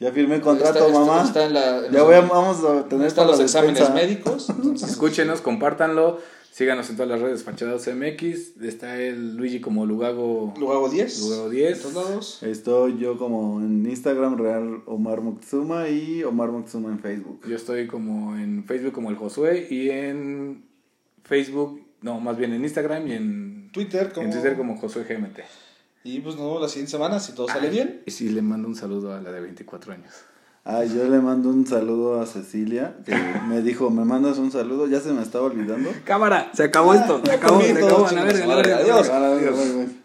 Ya firmé el contrato, Está- está- mamá. está en la- en ya voy a, vamos a tener Están los la exámenes despensa. médicos. entonces, Escúchenos, compártanlo. Síganos en todas las redes Fachados MX. Está el Luigi como Lugago, Lugago 10. Lugago 10. En todos lados. Estoy yo como en Instagram, Real Omar Moctezuma y Omar Moctezuma en Facebook. Yo estoy como en Facebook como el Josué y en Facebook, no, más bien en Instagram y en Twitter como... En Twitter como Josué GMT. Y pues nos vemos la siguiente semana si todo sale bien. Y sí, le mando un saludo a la de 24 años. Ah, yo le mando un saludo a Cecilia, que me dijo, ¿me mandas un saludo? Ya se me estaba olvidando. Cámara, se acabó esto. Se acabó, se acabó. A la chingas verga, a la madre, verga. adiós. Güey.